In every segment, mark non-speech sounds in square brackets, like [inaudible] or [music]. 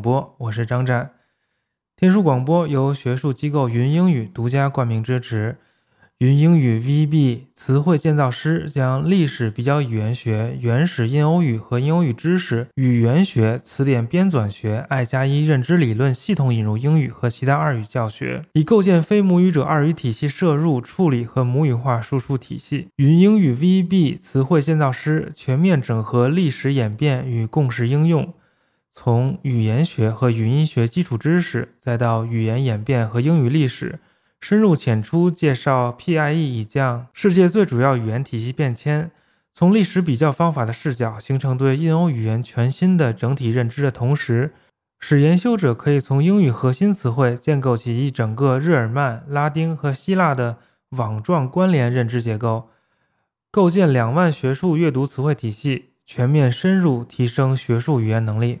播，我是张湛。天书广播由学术机构云英语独家冠名支持。云英语 VB 词汇建造师将历史比较语言学、原始印欧语和印欧语知识、语言学、词典编纂学、爱加一认知理论系统引入英语和其他二语教学，以构建非母语者二语体系摄入、处理和母语化输出体系。云英语 VB 词汇建造师全面整合历史演变与共识应用。从语言学和语音学基础知识，再到语言演变和英语历史，深入浅出介绍 PIE 以降世界最主要语言体系变迁，从历史比较方法的视角形成对印欧语言全新的整体认知的同时，使研修者可以从英语核心词汇建构起一整个日耳曼、拉丁和希腊的网状关联认知结构，构建两万学术阅读词汇体系，全面深入提升学术语言能力。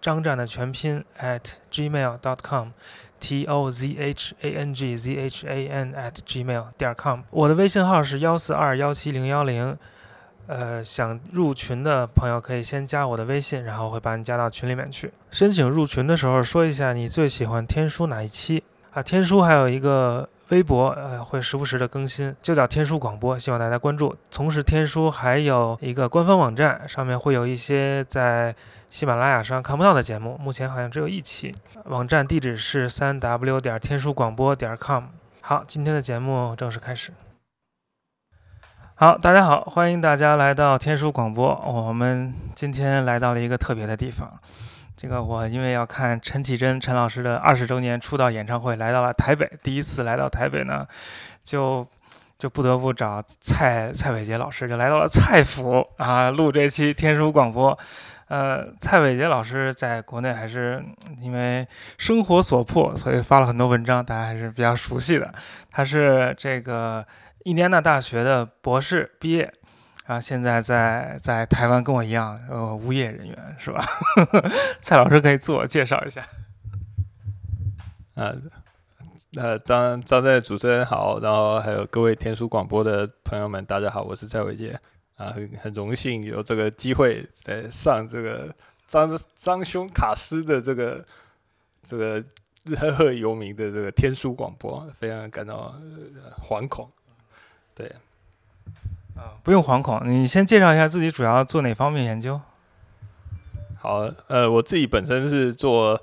张战的全拼 at gmail.com。t o z h a n g z h a n at gmail 点 com。我的微信号是幺四二幺七零幺零，呃，想入群的朋友可以先加我的微信，然后会把你加到群里面去。申请入群的时候说一下你最喜欢天书哪一期啊？天书还有一个微博，呃，会时不时的更新，就叫天书广播，希望大家关注。同时，天书还有一个官方网站，上面会有一些在喜马拉雅上看不到的节目，目前好像只有一期。网站地址是三 w 点天书广播点 com。好，今天的节目正式开始。好，大家好，欢迎大家来到天书广播。我们今天来到了一个特别的地方。这个我因为要看陈绮贞陈老师的二十周年出道演唱会，来到了台北。第一次来到台北呢，就就不得不找蔡蔡伟杰老师，就来到了蔡府啊，录这期天书广播。呃，蔡伟杰老师在国内还是因为生活所迫，所以发了很多文章，大家还是比较熟悉的。他是这个印第安纳大学的博士毕业，啊，现在在在台湾跟我一样，呃，无业人员是吧？[laughs] 蔡老师可以自我介绍一下。呃，呃，张张在主持人好，然后还有各位天书广播的朋友们，大家好，我是蔡伟杰啊，很很荣幸有这个机会在上这个张张兄卡斯的这个这个赫赫有名的这个天书广播，非常感到呃惶恐。对，啊，不用惶恐，你先介绍一下自己主要做哪方面研究？好，呃，我自己本身是做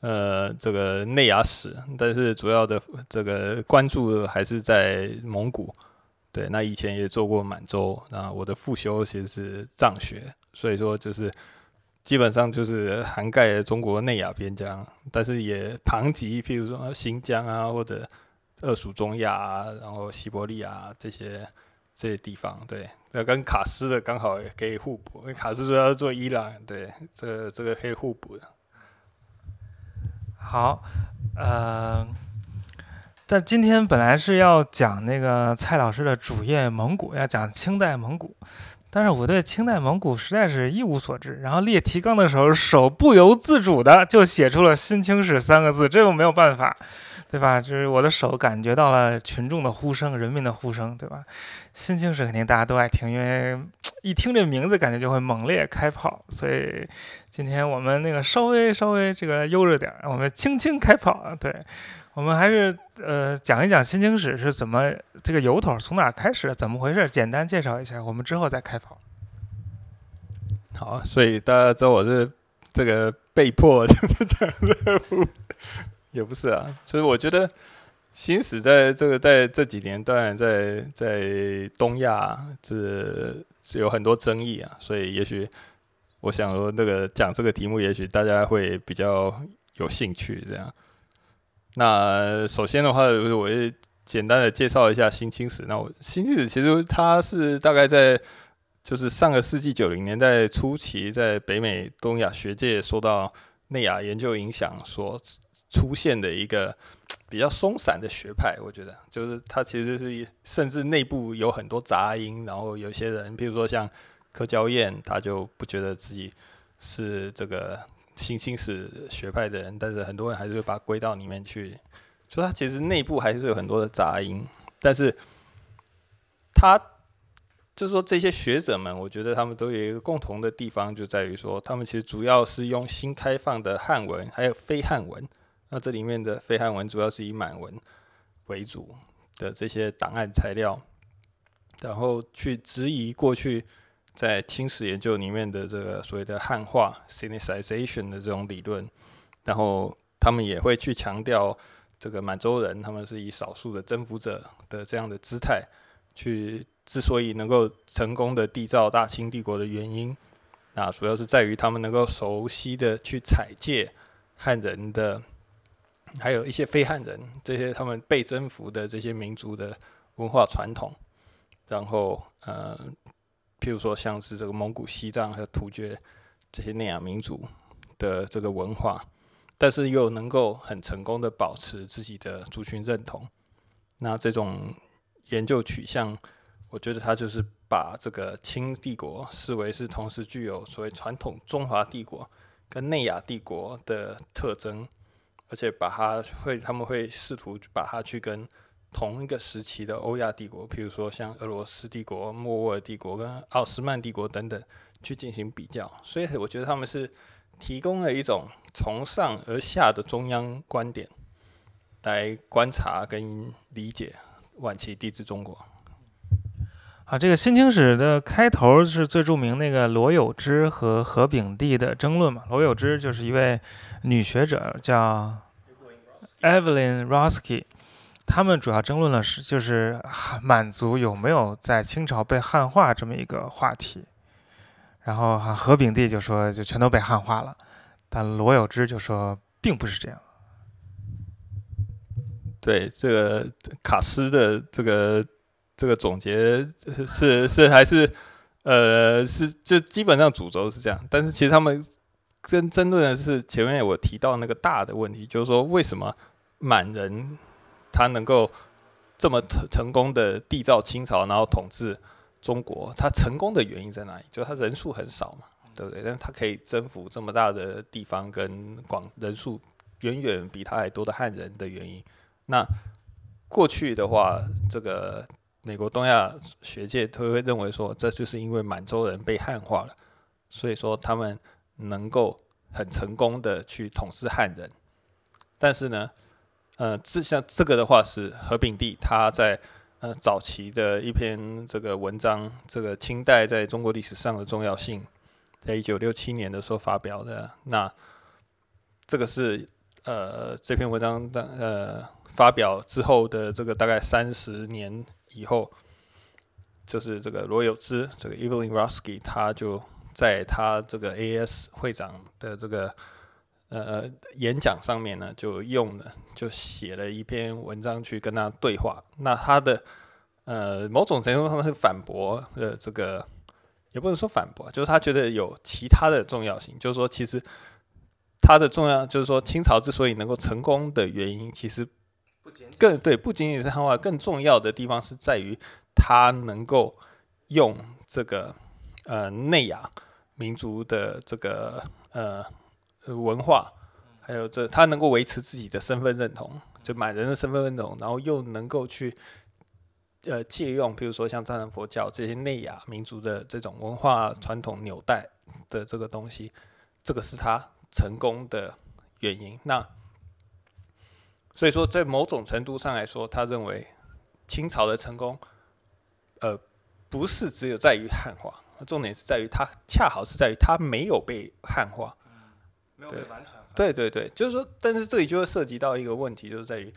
呃这个内亚史，但是主要的这个关注还是在蒙古。对，那以前也做过满洲，那我的副修其实是藏学，所以说就是基本上就是涵盖了中国内亚边疆，但是也旁及，譬如说新疆啊，或者二属中亚啊，然后西伯利亚这些这些地方。对，那跟卡斯的刚好也可以互补，因为卡斯说要做伊朗，对，这个这个可以互补的。好，呃，但今天本来是要讲那个蔡老师的主业蒙古，要讲清代蒙古，但是我对清代蒙古实在是一无所知。然后列提纲的时候，手不由自主的就写出了“新清史”三个字，这又没有办法，对吧？[laughs] 就是我的手感觉到了群众的呼声，人民的呼声，对吧？新清史肯定大家都爱听，因为。一听这名字，感觉就会猛烈开炮，所以今天我们那个稍微稍微这个悠着点，我们轻轻开炮啊。对，我们还是呃讲一讲新清史是怎么这个由头从哪开始，怎么回事，简单介绍一下，我们之后再开跑。好，所以大家知道我是这个被迫 [laughs] 讲这部，也不是啊，所以我觉得新史在这个在这几年，当然在在东亚这。是有很多争议啊，所以也许我想说，那个讲这个题目，也许大家会比较有兴趣。这样，那首先的话，我会简单的介绍一下新清史。那我新清史其实它是大概在就是上个世纪九零年代初期，在北美东亚学界受到内亚研究影响所出现的一个。[tsk] 比较松散的学派，我觉得就是它其实是甚至内部有很多杂音，然后有些人，譬如说像柯娇燕，他就不觉得自己是这个新兴史学派的人，但是很多人还是会把它归到里面去，所以它其实内部还是有很多的杂音。但是他就是说这些学者们，我觉得他们都有一个共同的地方，就在于说他们其实主要是用新开放的汉文，还有非汉文。那这里面的非汉文主要是以满文为主的这些档案材料，然后去质疑过去在清史研究里面的这个所谓的汉化 （Sinicization） 的这种理论，然后他们也会去强调这个满洲人他们是以少数的征服者的这样的姿态去，之所以能够成功的缔造大清帝国的原因，那主要是在于他们能够熟悉的去采借汉人的。还有一些非汉人，这些他们被征服的这些民族的文化传统，然后呃，譬如说像是这个蒙古、西藏和突厥这些内亚民族的这个文化，但是又能够很成功的保持自己的族群认同。那这种研究取向，我觉得它就是把这个清帝国视为是同时具有所谓传统中华帝国跟内亚帝国的特征。而且把它会，他们会试图把它去跟同一个时期的欧亚帝国，譬如说像俄罗斯帝国、莫卧儿帝国跟奥斯曼帝国等等去进行比较。所以我觉得他们是提供了一种从上而下的中央观点来观察跟理解晚期帝制中国。啊，这个《新清史》的开头是最著名那个罗有之和何炳帝的争论嘛？罗有之就是一位女学者，叫 Evelyn Roski，他们主要争论的是就是满族有没有在清朝被汉化这么一个话题。然后何炳帝就说就全都被汉化了，但罗有之就说并不是这样。对这个卡斯的这个。这个总结是是还是呃是就基本上主轴是这样，但是其实他们跟争论的是前面我提到那个大的问题，就是说为什么满人他能够这么成功的缔造清朝，然后统治中国，他成功的原因在哪里？就他人数很少嘛，对不对？但他可以征服这么大的地方，跟广人数远远比他还多的汉人的原因。那过去的话，这个。美国东亚学界都会认为说，这就是因为满洲人被汉化了，所以说他们能够很成功的去统治汉人。但是呢，呃，这像这个的话是何炳帝他在呃早期的一篇这个文章，这个清代在中国历史上的重要性，在一九六七年的时候发表的。那这个是呃这篇文章的呃发表之后的这个大概三十年。以后就是这个罗有之，这个 Evelyn Roski，他就在他这个 AS 会长的这个呃演讲上面呢，就用了就写了一篇文章去跟他对话。那他的呃某种程度上是反驳呃这个，也不能说反驳，就是他觉得有其他的重要性，就是说其实他的重要就是说清朝之所以能够成功的原因，其实更对不仅仅是汉化，更重要的地方是在于他能够用这个呃内亚民族的这个呃文化，还有这他能够维持自己的身份认同，就满人的身份认同，然后又能够去呃借用，比如说像藏传佛教这些内亚民族的这种文化传统纽带的这个东西，这个是他成功的原因。那所以说，在某种程度上来说，他认为清朝的成功，呃，不是只有在于汉化，重点是在于它恰好是在于它没有被汉化。没有被完全对对对，就是说，但是这里就会涉及到一个问题，就是在于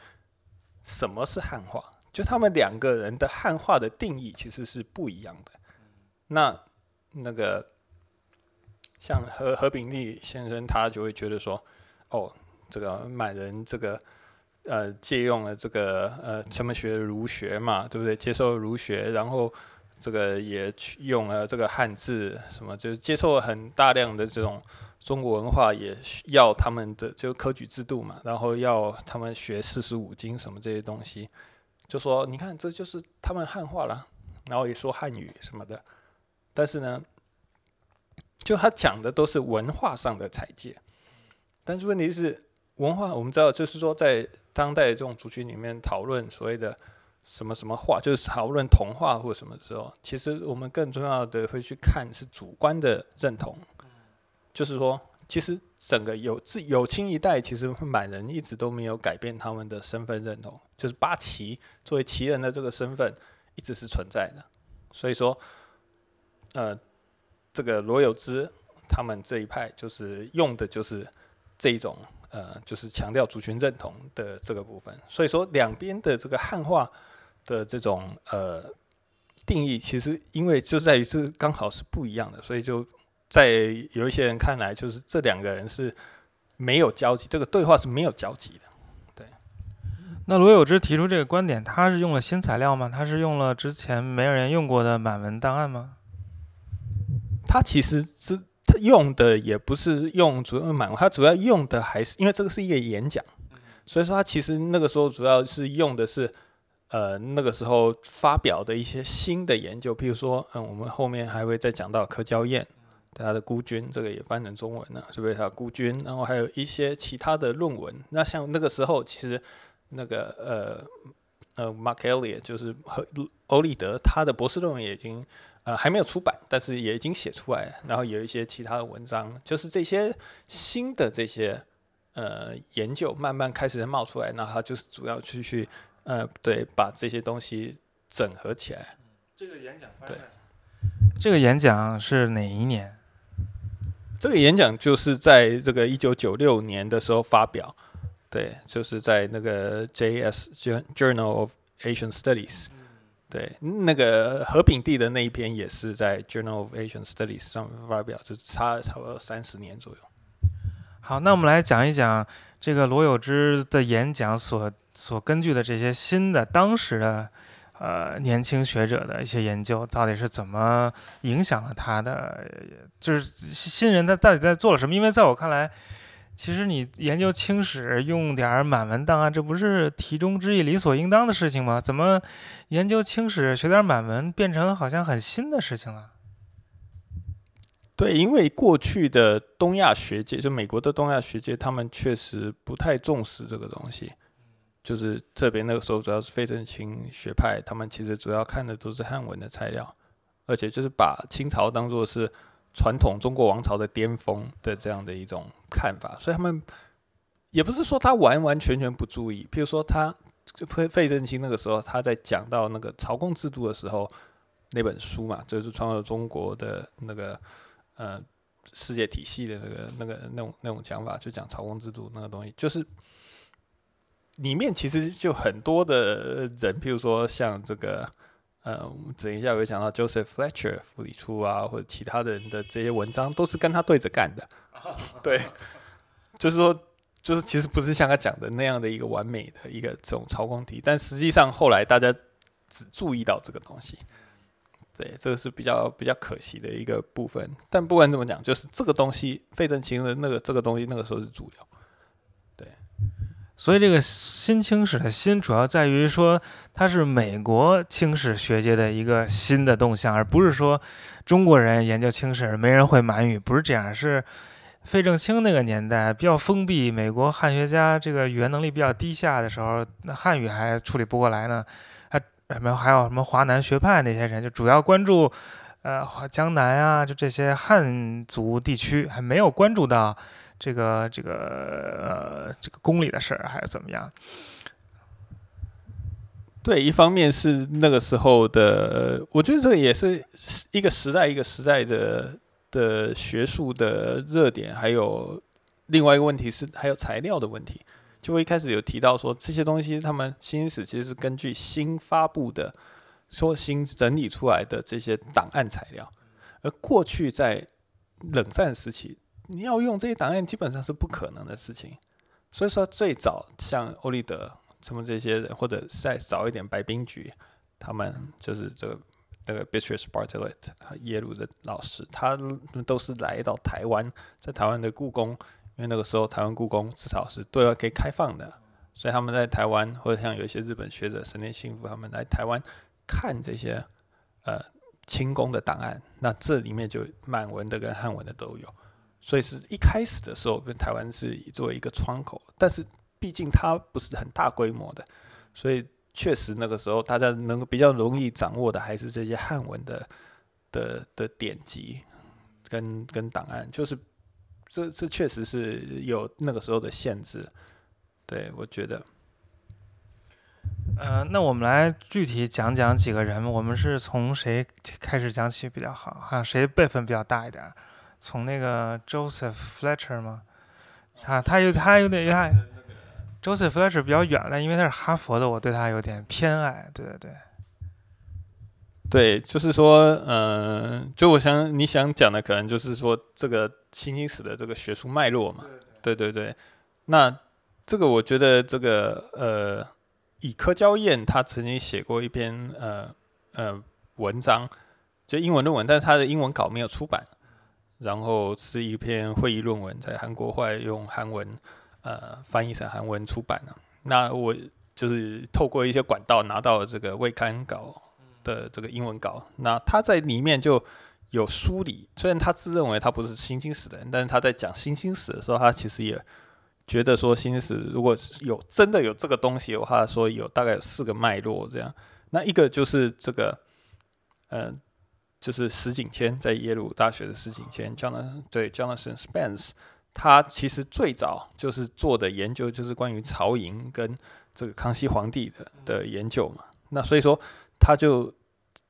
什么是汉化？就他们两个人的汉化的定义其实是不一样的。那那个像何何炳立先生，他就会觉得说，哦，这个满人这个。呃，借用了这个呃，他们学儒学嘛，对不对？接受儒学，然后这个也用了这个汉字，什么就是接受了很大量的这种中国文化，也需要他们的就科举制度嘛，然后要他们学四书五经什么这些东西，就说你看这就是他们汉化了，然后也说汉语什么的，但是呢，就他讲的都是文化上的采借，但是问题是。文化我们知道，就是说，在当代这种族群里面讨论所谓的什么什么话，就是讨论童话或什么时候，其实我们更重要的会去看是主观的认同。就是说，其实整个有自有清一代，其实满人一直都没有改变他们的身份认同，就是八旗作为旗人的这个身份一直是存在的。所以说，呃，这个罗有之他们这一派就是用的就是这一种。呃，就是强调族群认同的这个部分，所以说两边的这个汉化的这种呃定义，其实因为就在于是刚好是不一样的，所以就在有一些人看来，就是这两个人是没有交集，这个对话是没有交集的。对。那罗有之提出这个观点，他是用了新材料吗？他是用了之前没有人用过的满文档案吗？他其实是。他用的也不是用主要满文，他主要用的还是因为这个是一个演讲，所以说他其实那个时候主要是用的是呃那个时候发表的一些新的研究，譬如说嗯我们后面还会再讲到柯娇燕他的孤军，这个也翻成中文了，是不是他孤军？然后还有一些其他的论文。那像那个时候其实那个呃呃 Mark Elliot 就是和欧立德他的博士论文也已经。呃，还没有出版，但是也已经写出来了。然后有一些其他的文章，就是这些新的这些呃研究慢慢开始冒出来。那他就是主要去去呃，对，把这些东西整合起来。这个演讲对，这个演讲是哪一年？这个演讲就是在这个一九九六年的时候发表。对，就是在那个 J.S. Journal of Asian Studies。对，那个和平地的那一篇也是在《Journal of Asian Studies》上面发表，就差差不多三十年左右。好，那我们来讲一讲这个罗有之的演讲所所根据的这些新的当时的呃年轻学者的一些研究，到底是怎么影响了他的？就是新人他到底在做了什么？因为在我看来。其实你研究清史用点满文档案，这不是题中之意、理所应当的事情吗？怎么研究清史学点满文变成好像很新的事情了？对，因为过去的东亚学界，就美国的东亚学界，他们确实不太重视这个东西。就是这边那个时候主要是费正清学派，他们其实主要看的都是汉文的材料，而且就是把清朝当做是。传统中国王朝的巅峰的这样的一种看法，所以他们也不是说他完完全全不注意。譬如说，他费费正清那个时候他在讲到那个朝贡制度的时候，那本书嘛，就是创造中国的那个呃世界体系的那个那个那种那种讲法，就讲朝贡制度那个东西，就是里面其实就很多的人，譬如说像这个呃，我们等一下我会讲到 Joseph Fletcher 弗里初啊，或者其他的人的这些文章，都是跟他对着干的。[laughs] 对，就是说，就是其实不是像他讲的那样的一个完美的一个这种超光体，但实际上后来大家只注意到这个东西。对，这个是比较比较可惜的一个部分。但不管怎么讲，就是这个东西，费正清的那个这个东西，那个时候是主流。所以这个新清史的新，主要在于说它是美国清史学界的一个新的动向，而不是说中国人研究清史没人会满语，不是这样。是费正清那个年代比较封闭，美国汉学家这个语言能力比较低下的时候，那汉语还处理不过来呢，还什么还有什么华南学派那些人，就主要关注呃江南啊，就这些汉族地区，还没有关注到。这个这个呃，这个宫里的事儿还是怎么样？对，一方面是那个时候的，我觉得这也是一个时代一个时代的的学术的热点，还有另外一个问题是还有材料的问题。就我一开始有提到说，这些东西他们新史其实是根据新发布的、说新整理出来的这些档案材料，而过去在冷战时期。你要用这些档案，基本上是不可能的事情。所以说，最早像欧立德什么这些人，或者再早一点白冰菊，他们就是这个那个 Beatrice Bartlett 耶鲁的老师，他们都是来到台湾，在台湾的故宫，因为那个时候台湾故宫至少是对外可以开放的，所以他们在台湾，或者像有一些日本学者神田幸福他们来台湾看这些呃清宫的档案，那这里面就满文的跟汉文的都有。所以是一开始的时候，跟台湾是作为一个窗口，但是毕竟它不是很大规模的，所以确实那个时候大家能够比较容易掌握的还是这些汉文的的的典籍跟跟档案，就是这这确实是有那个时候的限制。对我觉得，呃，那我们来具体讲讲几个人，我们是从谁开始讲起比较好？哈，谁辈分比较大一点？从那个 Joseph Fletcher 吗？啊，他有他有点他 [laughs] Joseph Fletcher 比较远了，因为他是哈佛的，我对他有点偏爱。对对对，对，就是说，嗯，就我想你想讲的，可能就是说这个新经史的这个学术脉络嘛。对对对，那这个我觉得这个呃，以柯娇燕他曾经写过一篇呃呃文章，就英文论文，但是他的英文稿没有出版。然后是一篇会议论文，在韩国后来用韩文，呃，翻译成韩文出版了。那我就是透过一些管道拿到了这个未刊稿的这个英文稿。那他在里面就有梳理，虽然他自认为他不是新兴史的人，但是他在讲新兴史的时候，他其实也觉得说新兴史如果有真的有这个东西的话，说有大概有四个脉络这样。那一个就是这个，嗯。就是石景谦在耶鲁大学的石景谦，Jonathan 对 Jonathan Spence，他其实最早就是做的研究就是关于曹寅跟这个康熙皇帝的的研究嘛。那所以说他就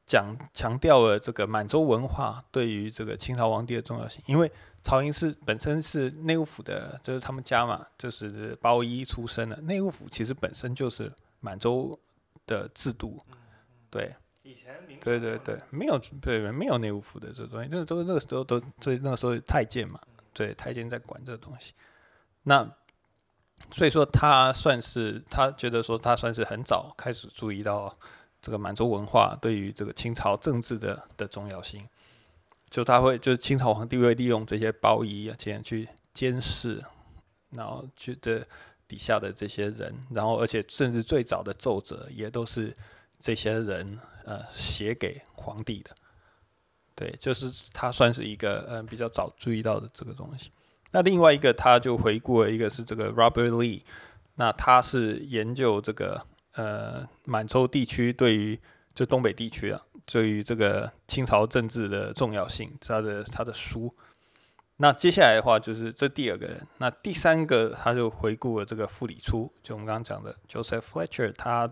讲强调了这个满洲文化对于这个清朝皇帝的重要性，因为曹寅是本身是内务府的，就是他们家嘛，就是包衣出身的。内务府其实本身就是满洲的制度，对。以前对对对，没有对没有内务府的这东西，那都那个时候都所以那个时候太监嘛，对太监在管这个东西。那所以说他算是他觉得说他算是很早开始注意到这个满洲文化对于这个清朝政治的的重要性，就他会就是清朝皇帝会利用这些包衣啊这样去监视，然后觉得底下的这些人，然后而且甚至最早的奏折也都是这些人。呃，写给皇帝的，对，就是他算是一个嗯比较早注意到的这个东西。那另外一个，他就回顾了一个是这个 Robert Lee，那他是研究这个呃满洲地区对于就东北地区啊，对于这个清朝政治的重要性，他的他的书。那接下来的话就是这第二个人，那第三个他就回顾了这个傅里初，就我们刚刚讲的 Joseph Fletcher，他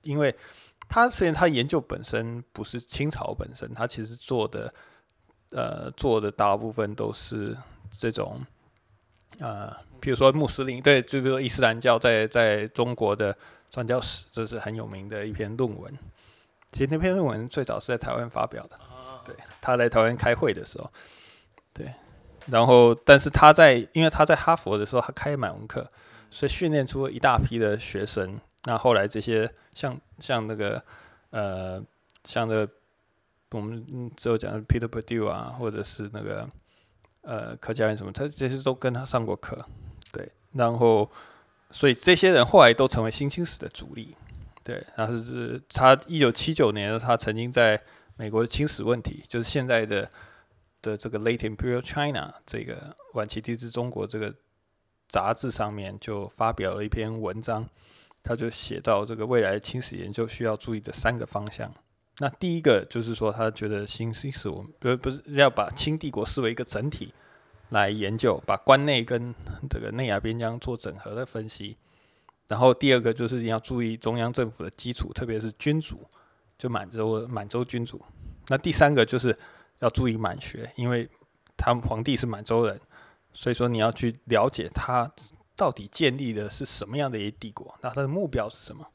因为。他虽然他研究本身不是清朝本身，他其实做的呃做的大部分都是这种呃，比如说穆斯林对，就比如说伊斯兰教在在中国的传教史，这是很有名的一篇论文。其实那篇论文最早是在台湾发表的，对，他来台湾开会的时候，对，然后但是他在因为他在哈佛的时候，他开满文课，所以训练出了一大批的学生。那后来这些像像那个呃像那我们之后讲的 Peter Perdue 啊，或者是那个呃柯佳嬿什么，他这些都跟他上过课，对，然后所以这些人后来都成为新兴史的主力，对，然后是他一九七九年他曾经在美国的清史问题，就是现在的的这个 Late Imperial China 这个晚期帝制中国这个杂志上面就发表了一篇文章，他就写到这个未来清史研究需要注意的三个方向。那第一个就是说，他觉得新新史我们不不是要把清帝国视为一个整体来研究，把关内跟这个内亚边疆做整合的分析。然后第二个就是你要注意中央政府的基础，特别是君主，就满洲满洲君主。那第三个就是要注意满学，因为他们皇帝是满洲人，所以说你要去了解他到底建立的是什么样的一个帝国，那他的目标是什么。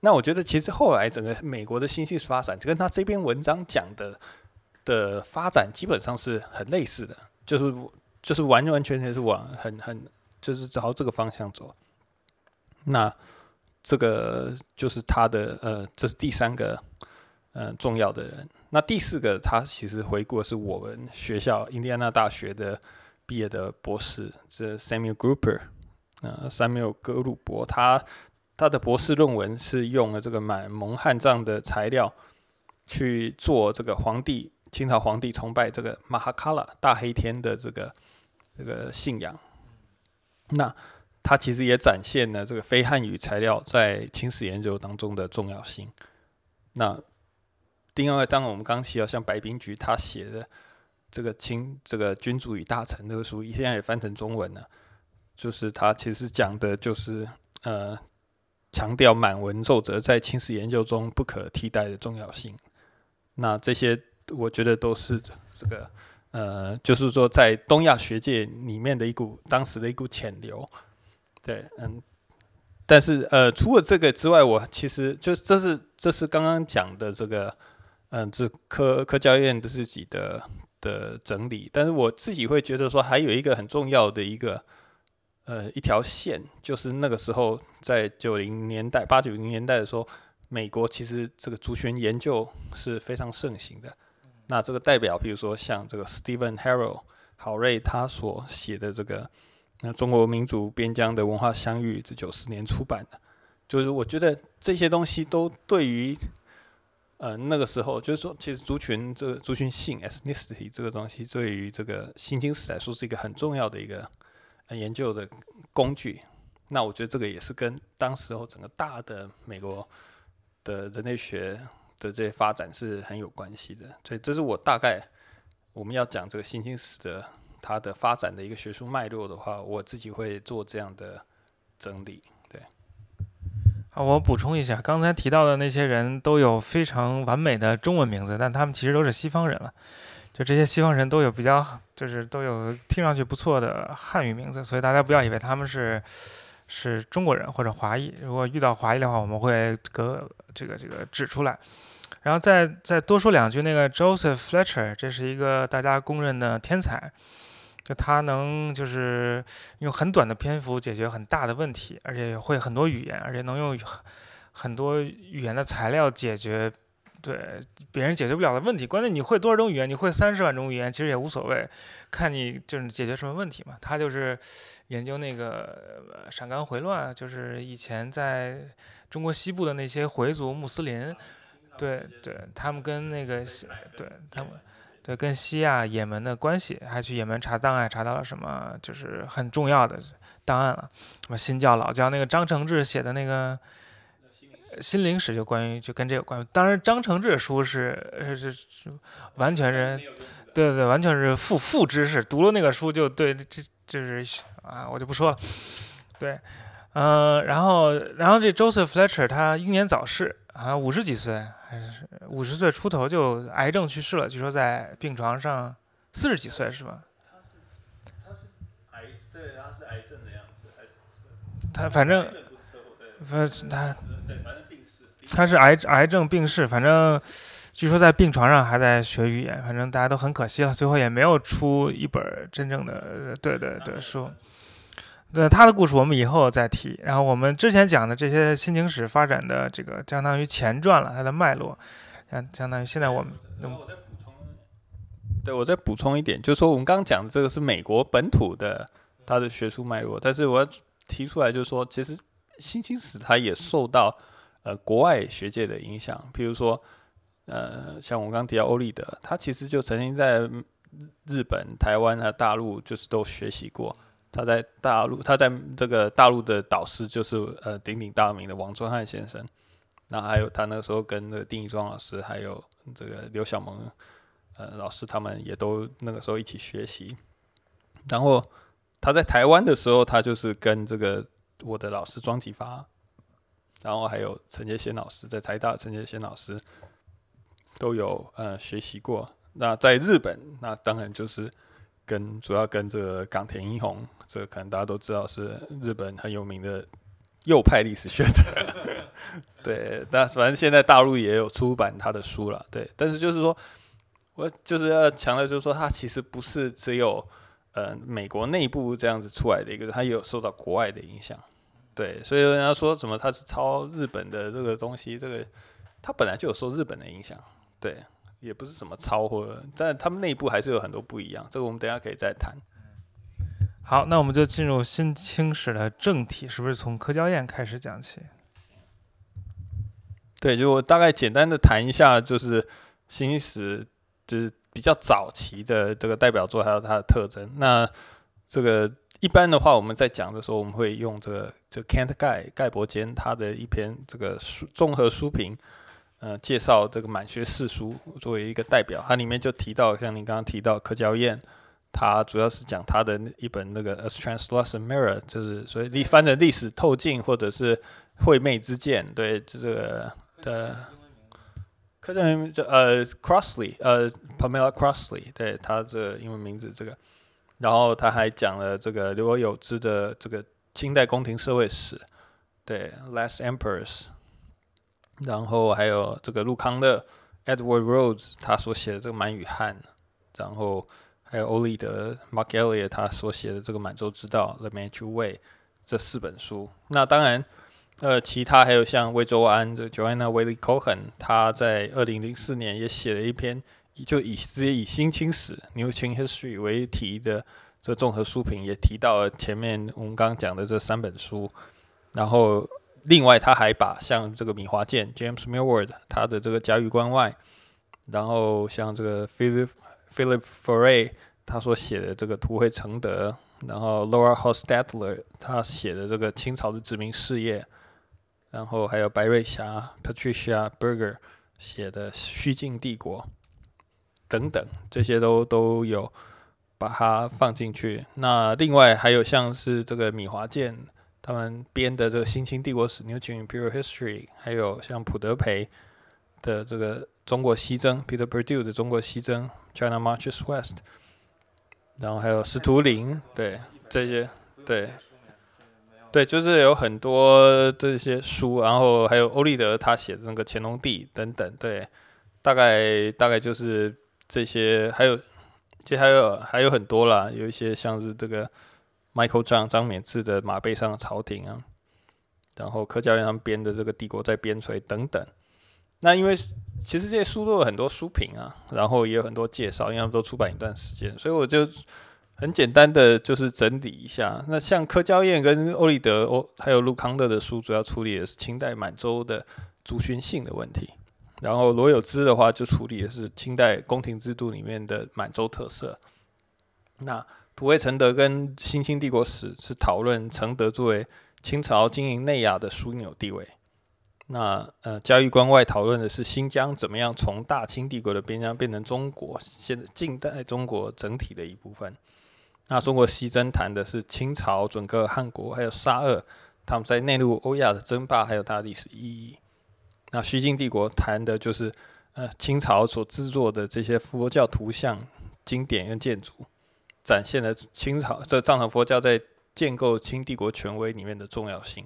那我觉得，其实后来整个美国的新兴发展，跟他这篇文章讲的的发展基本上是很类似的，就是就是完完全全是往很很就是朝这个方向走。那这个就是他的呃，这是第三个呃重要的人。那第四个，他其实回顾的是我们学校印第安纳大学的毕业的博士，这 Samuel Grouper，呃，Samuel 格鲁伯，他。他的博士论文是用了这个满蒙汉藏的材料去做这个皇帝清朝皇帝崇拜这个马哈卡拉大黑天的这个这个信仰。那他其实也展现了这个非汉语材料在清史研究当中的重要性。那另外，当我们刚提到像白冰菊他写的这个清这个君主与大臣这个书，现在也翻成中文了，就是他其实讲的就是呃。强调满文奏折在清史研究中不可替代的重要性。那这些我觉得都是这个呃，就是说在东亚学界里面的一股当时的一股潜流。对，嗯。但是呃，除了这个之外，我其实就这是这是刚刚讲的这个嗯，这科科教院的自己的的整理。但是我自己会觉得说，还有一个很重要的一个。呃，一条线就是那个时候，在九零年代、八九零年代的时候，美国其实这个族群研究是非常盛行的。那这个代表，比如说像这个 Stephen Harrell 郝瑞他所写的这个《那中国民族边疆的文化相遇》，这九十年出版的，就是我觉得这些东西都对于呃那个时候，就是说，其实族群这个族群性 ethnicity 这个东西，对于这个新经史来说是一个很重要的一个。研究的工具，那我觉得这个也是跟当时候整个大的美国的人类学的这些发展是很有关系的。所以这是我大概我们要讲这个新兴史的它的发展的一个学术脉络的话，我自己会做这样的整理。对，好，我补充一下，刚才提到的那些人都有非常完美的中文名字，但他们其实都是西方人了。就这些西方人都有比较，就是都有听上去不错的汉语名字，所以大家不要以为他们是是中国人或者华裔。如果遇到华裔的话，我们会隔这个这个指出来。然后再再多说两句，那个 Joseph Fletcher，这是一个大家公认的天才，就他能就是用很短的篇幅解决很大的问题，而且会很多语言，而且能用很多语言的材料解决。对别人解决不了的问题，关键你会多少种语言？你会三十万种语言，其实也无所谓，看你就是解决什么问题嘛。他就是研究那个陕甘回乱，就是以前在中国西部的那些回族穆斯林，对对，他们跟那个西，对他们，对跟西亚、也门的关系，还去也门查档案，查到了什么就是很重要的档案了，什么新教、老教，那个张承志写的那个。心灵史就关于就跟这个关，当然张承志书是是是完全是，对对对，完全是负负知识，读了那个书就对这这是啊，我就不说了。对，嗯，然后然后这 Joseph Fletcher 他英年早逝，好像五十几岁还是五十岁出头就癌症去世了，据说在病床上四十几岁是吧？他是癌，对，他是癌症的样子，还是他反正，反正他。他是癌癌症病逝，反正据说在病床上还在学语言，反正大家都很可惜了，最后也没有出一本真正的对对对书。对他的故事，我们以后再提。然后我们之前讲的这些心情史发展的这个，相当于前传了，它的脉络，相相当于现在我们。对，我再补充一点，就是说我们刚刚讲的这个是美国本土的它的学术脉络，但是我要提出来，就是说其实新兴史它也受到呃国外学界的影响，比如说呃像我刚提到欧立德，他其实就曾经在日本、台湾和大陆就是都学习过，他在大陆他在这个大陆的导师就是呃鼎鼎大名的王春汉先生，那还有他那个时候跟那个丁义庄老师还有这个刘小萌。呃，老师他们也都那个时候一起学习，然后他在台湾的时候，他就是跟这个我的老师庄启发，然后还有陈杰贤老师，在台大陈杰贤老师都有呃学习过。那在日本，那当然就是跟主要跟这个冈田一弘，这个可能大家都知道是日本很有名的右派历史学者。[laughs] 对，那反正现在大陆也有出版他的书了。对，但是就是说。我就是要强调，就是说，他其实不是只有呃美国内部这样子出来的一个，它也有受到国外的影响。对，所以人家说什么它是抄日本的这个东西，这个它本来就有受日本的影响。对，也不是什么抄或者，但他们内部还是有很多不一样。这个我们等下可以再谈。好，那我们就进入新清史的正题，是不是从柯娇燕开始讲起？对，就我大概简单的谈一下，就是新史。就是比较早期的这个代表作，还有它的特征。那这个一般的话，我们在讲的时候，我们会用这个就 Kent 盖盖伯坚他的一篇这个书综合书评，呃，介绍这个满学四书作为一个代表。它里面就提到，像你刚刚提到柯娇燕，他主要是讲他的一本那个《A Translucent Mirror》，就是所以历翻的历史透镜，或者是惠妹之剑，对这个的。柯震明就呃，Crossley，呃，Pamela Crossley，对他这英文名字这个，然后他还讲了这个刘有之的这个清代宫廷社会史，对，Last Emperors，然后还有这个陆康的 Edward Rhodes 他所写的这个满语汉，然后还有欧立德 Mark Elliot 他所写的这个满洲之道 The Manchu Way 这四本书，那当然。呃，其他还有像魏周安这 Joanna Wiley Cohen，他在二零零四年也写了一篇，就以直接以新清史 New Qing History 为题的这综合书评，也提到了前面我们刚讲的这三本书。然后另外他还把像这个米华健 James Millward 他的这个家喻关外，然后像这个 Philip Philip Foray 他所写的这个图绘承德，然后 Laura Hostetler 他写的这个清朝的殖民事业。然后还有白瑞霞 Patricia Berger 写的《虚境帝国》等等，这些都都有把它放进去。那另外还有像是这个米华健他们编的这个《新清帝国史》（New q i n Imperial History），还有像普德培的这个《中国西征》（Peter Perdue 的《中国西征》（China Marches West），然后还有司徒林，对这些，对。对，就是有很多这些书，然后还有欧立德他写的那个乾隆帝等等，对，大概大概就是这些，还有其实还有还有很多啦，有一些像是这个 Michael 张张勉志的马背上的朝廷啊，然后柯教练他们编的这个帝国在边陲等等。那因为其实这些书都有很多书评啊，然后也有很多介绍，因为他们都出版一段时间，所以我就。很简单的就是整理一下，那像柯娇燕跟欧立德、欧还有陆康乐的书，主要处理的是清代满洲的族群性的问题；然后罗有之的话，就处理的是清代宫廷制度里面的满洲特色。那土卫承德跟新清帝国史是讨论承德作为清朝经营内亚的枢纽地位。那呃，嘉峪关外讨论的是新疆怎么样从大清帝国的边疆变成中国现近代中国整体的一部分。那中国西征谈的是清朝、整个汉国还有沙俄他们在内陆欧亚的争霸，还有它的历史意义。那西晋帝国谈的就是呃清朝所制作的这些佛教图像、经典跟建筑，展现了清朝这藏传佛教在建构清帝国权威里面的重要性。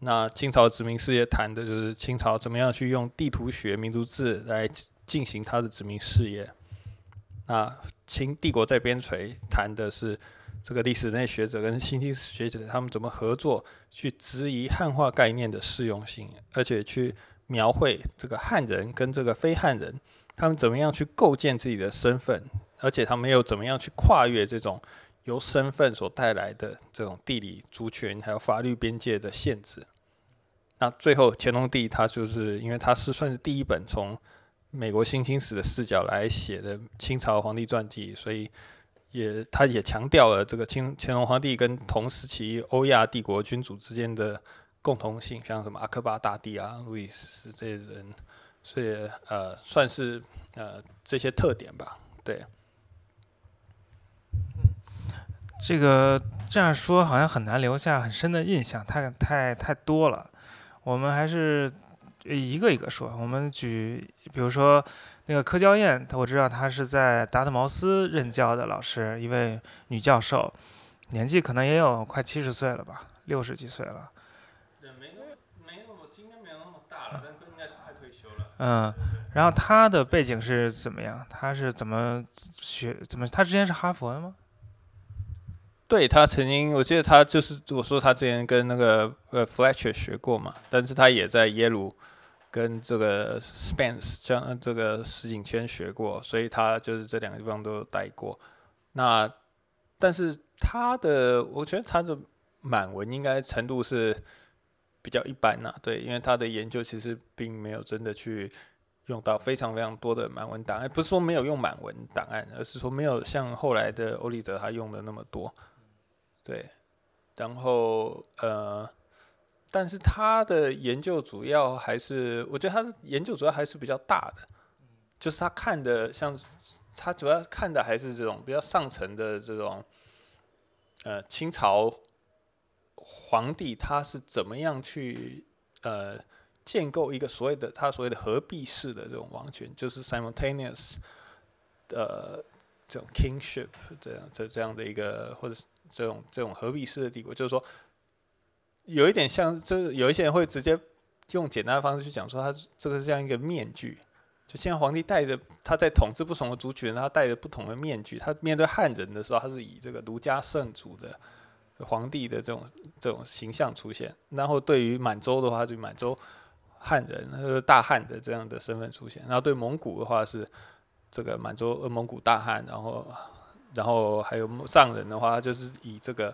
那清朝殖民事业谈的就是清朝怎么样去用地图学、民族志来进行它的殖民事业。那清帝国在边陲谈的是这个历史类学者跟新兴学者他们怎么合作，去质疑汉化概念的适用性，而且去描绘这个汉人跟这个非汉人他们怎么样去构建自己的身份，而且他们又怎么样去跨越这种由身份所带来的这种地理族群还有法律边界的限制。那最后乾隆帝他就是因为他是算是第一本从美国新清史的视角来写的清朝皇帝传记，所以也他也强调了这个清乾隆皇帝跟同时期欧亚帝国君主之间的共同性，像什么阿克巴大帝啊、路易斯这些人，所以呃算是呃这些特点吧。对，这个这样说好像很难留下很深的印象，太太太多了。我们还是一个一个说。我们举，比如说那个柯娇燕，我知道她是在达特茅斯任教的老师，一位女教授，年纪可能也有快七十岁了吧，六十几岁了。没没那么今天没有那么大了，但应该是快退休了。嗯，然后她的背景是怎么样？她是怎么学？怎么？她之前是哈佛的吗？对他曾经，我记得他就是我说他之前跟那个呃 Fletcher 学过嘛，但是他也在耶鲁跟这个 Spence 将这个石景谦学过，所以他就是这两个地方都有待过。那但是他的，我觉得他的满文应该程度是比较一般呐，对，因为他的研究其实并没有真的去用到非常非常多的满文档案，不是说没有用满文档案，而是说没有像后来的欧立德他用的那么多。对，然后呃，但是他的研究主要还是，我觉得他的研究主要还是比较大的，就是他看的像，他主要看的还是这种比较上层的这种，呃，清朝皇帝他是怎么样去呃建构一个所谓的他所谓的合璧式的这种王权，就是 simultaneous 的这种 kingship 这样这这样的一个或者是。这种这种合璧式的帝国，就是说，有一点像，就是有一些人会直接用简单的方式去讲说，他这个是像一个面具，就现在皇帝戴着他在统治不同的族群，他戴着不同的面具，他面对汉人的时候，他是以这个儒家圣主的皇帝的这种这种形象出现，然后对于满洲的话，就满洲汉人，呃大汉的这样的身份出现，然后对蒙古的话是这个满洲呃蒙古大汉，然后。然后还有藏人的话，就是以这个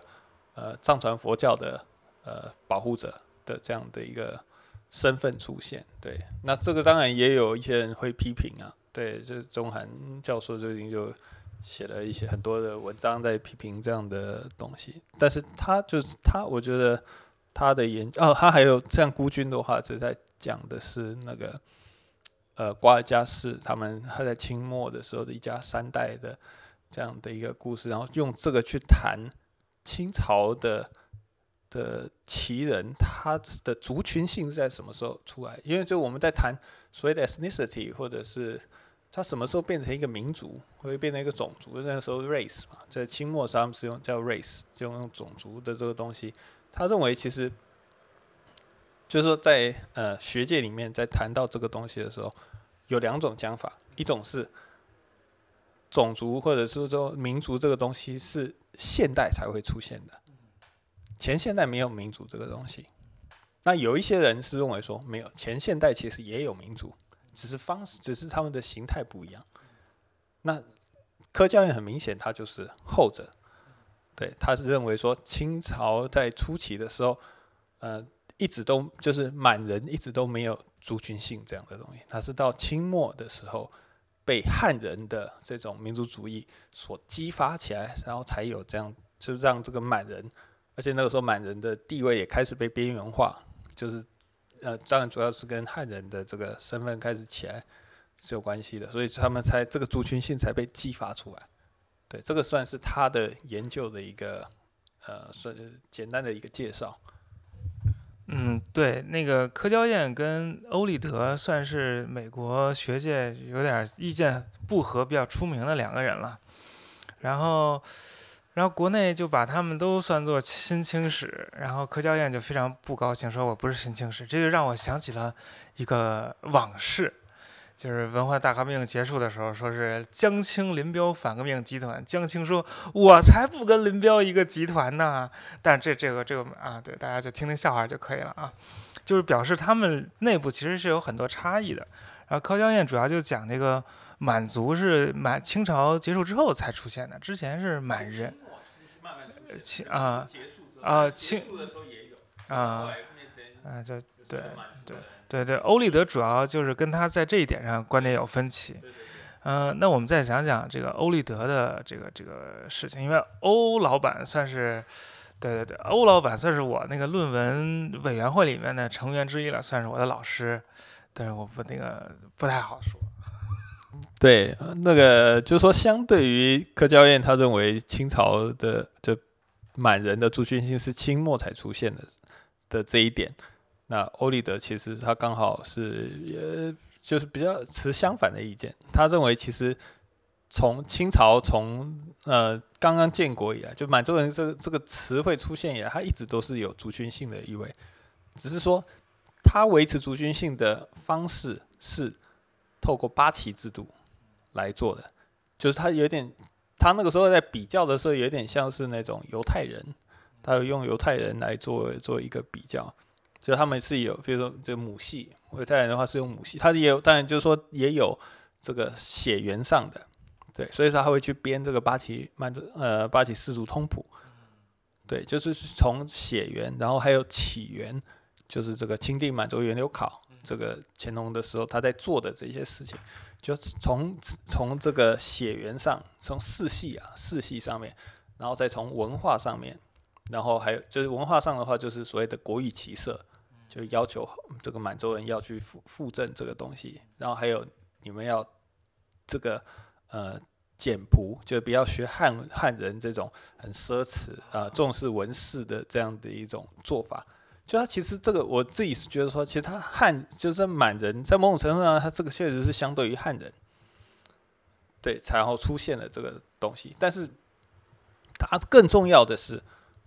呃藏传佛教的呃保护者的这样的一个身份出现。对，那这个当然也有一些人会批评啊。对，就是中韩教授最近就写了一些很多的文章在批评这样的东西。但是他就是他，我觉得他的研究哦，他还有像孤军的话，就在讲的是那个呃瓜尔佳氏他们他在清末的时候的一家三代的。这样的一个故事，然后用这个去谈清朝的的旗人，他的族群性是在什么时候出来？因为就我们在谈所谓的 ethnicity，或者是他什么时候变成一个民族，会变成一个种族？那个时候 race 嘛，在清末时他们是用叫 race，就用种族的这个东西。他认为其实就是说，在呃学界里面，在谈到这个东西的时候，有两种讲法，一种是。种族或者是说民族这个东西是现代才会出现的，前现代没有民主这个东西。那有一些人是认为说没有，前现代其实也有民主，只是方式，只是他们的形态不一样。那柯教练很明显，他就是后者。对，他是认为说清朝在初期的时候，呃，一直都就是满人一直都没有族群性这样的东西，他是到清末的时候。被汉人的这种民族主义所激发起来，然后才有这样，就让这个满人，而且那个时候满人的地位也开始被边缘化，就是呃，当然主要是跟汉人的这个身份开始起来是有关系的，所以他们才这个族群性才被激发出来。对，这个算是他的研究的一个呃，算简单的一个介绍。嗯，对，那个柯娇燕跟欧立德算是美国学界有点意见不合、比较出名的两个人了。然后，然后国内就把他们都算作新清史，然后柯娇燕就非常不高兴，说我不是新清史，这就让我想起了一个往事。就是文化大革命结束的时候，说是江青林彪反革命集团。江青说：“我才不跟林彪一个集团呢。”但这这个这个啊，对，大家就听听笑话就可以了啊。就是表示他们内部其实是有很多差异的。然后柯娇燕主要就讲这个满族是满清朝结束之后才出现的，之前是满人。清啊啊清啊啊，就对对。对对，欧立德主要就是跟他在这一点上观点有分歧。嗯，那我们再讲讲这个欧立德的这个这个事情，因为欧老板算是，对对对，欧老板算是我那个论文委员会里面的成员之一了，算是我的老师，但是我不那个不太好说。[laughs] 对，那个就是说，相对于柯教燕，他认为清朝的这满人的族群性是清末才出现的的这一点。那欧立德其实他刚好是，呃，就是比较持相反的意见。他认为其实从清朝从呃刚刚建国以来，就满洲人这个这个词汇出现以来，他一直都是有族群性的意味，只是说他维持族群性的方式是透过八旗制度来做的，就是他有点，他那个时候在比较的时候，有点像是那种犹太人，他有用犹太人来做做一个比较。就他们是有，比如说这母系，犹太人的话是用母系，他也有，当然就是说也有这个血缘上的，对，所以说他会去编这个八旗满族呃八旗氏族通谱，对，就是从血缘，然后还有起源，就是这个钦定满洲源流考，这个乾隆的时候他在做的这些事情，就从从这个血缘上，从世系啊世系上面，然后再从文化上面，然后还有就是文化上的话，就是所谓的国语骑射。就要求这个满洲人要去附附正这个东西，然后还有你们要这个呃简朴，就不要学汉汉人这种很奢侈啊重视文饰的这样的一种做法。就他其实这个我自己是觉得说，其实他汉就是满人，在某种程度上，他这个确实是相对于汉人，对，然后出现了这个东西。但是他更重要的是。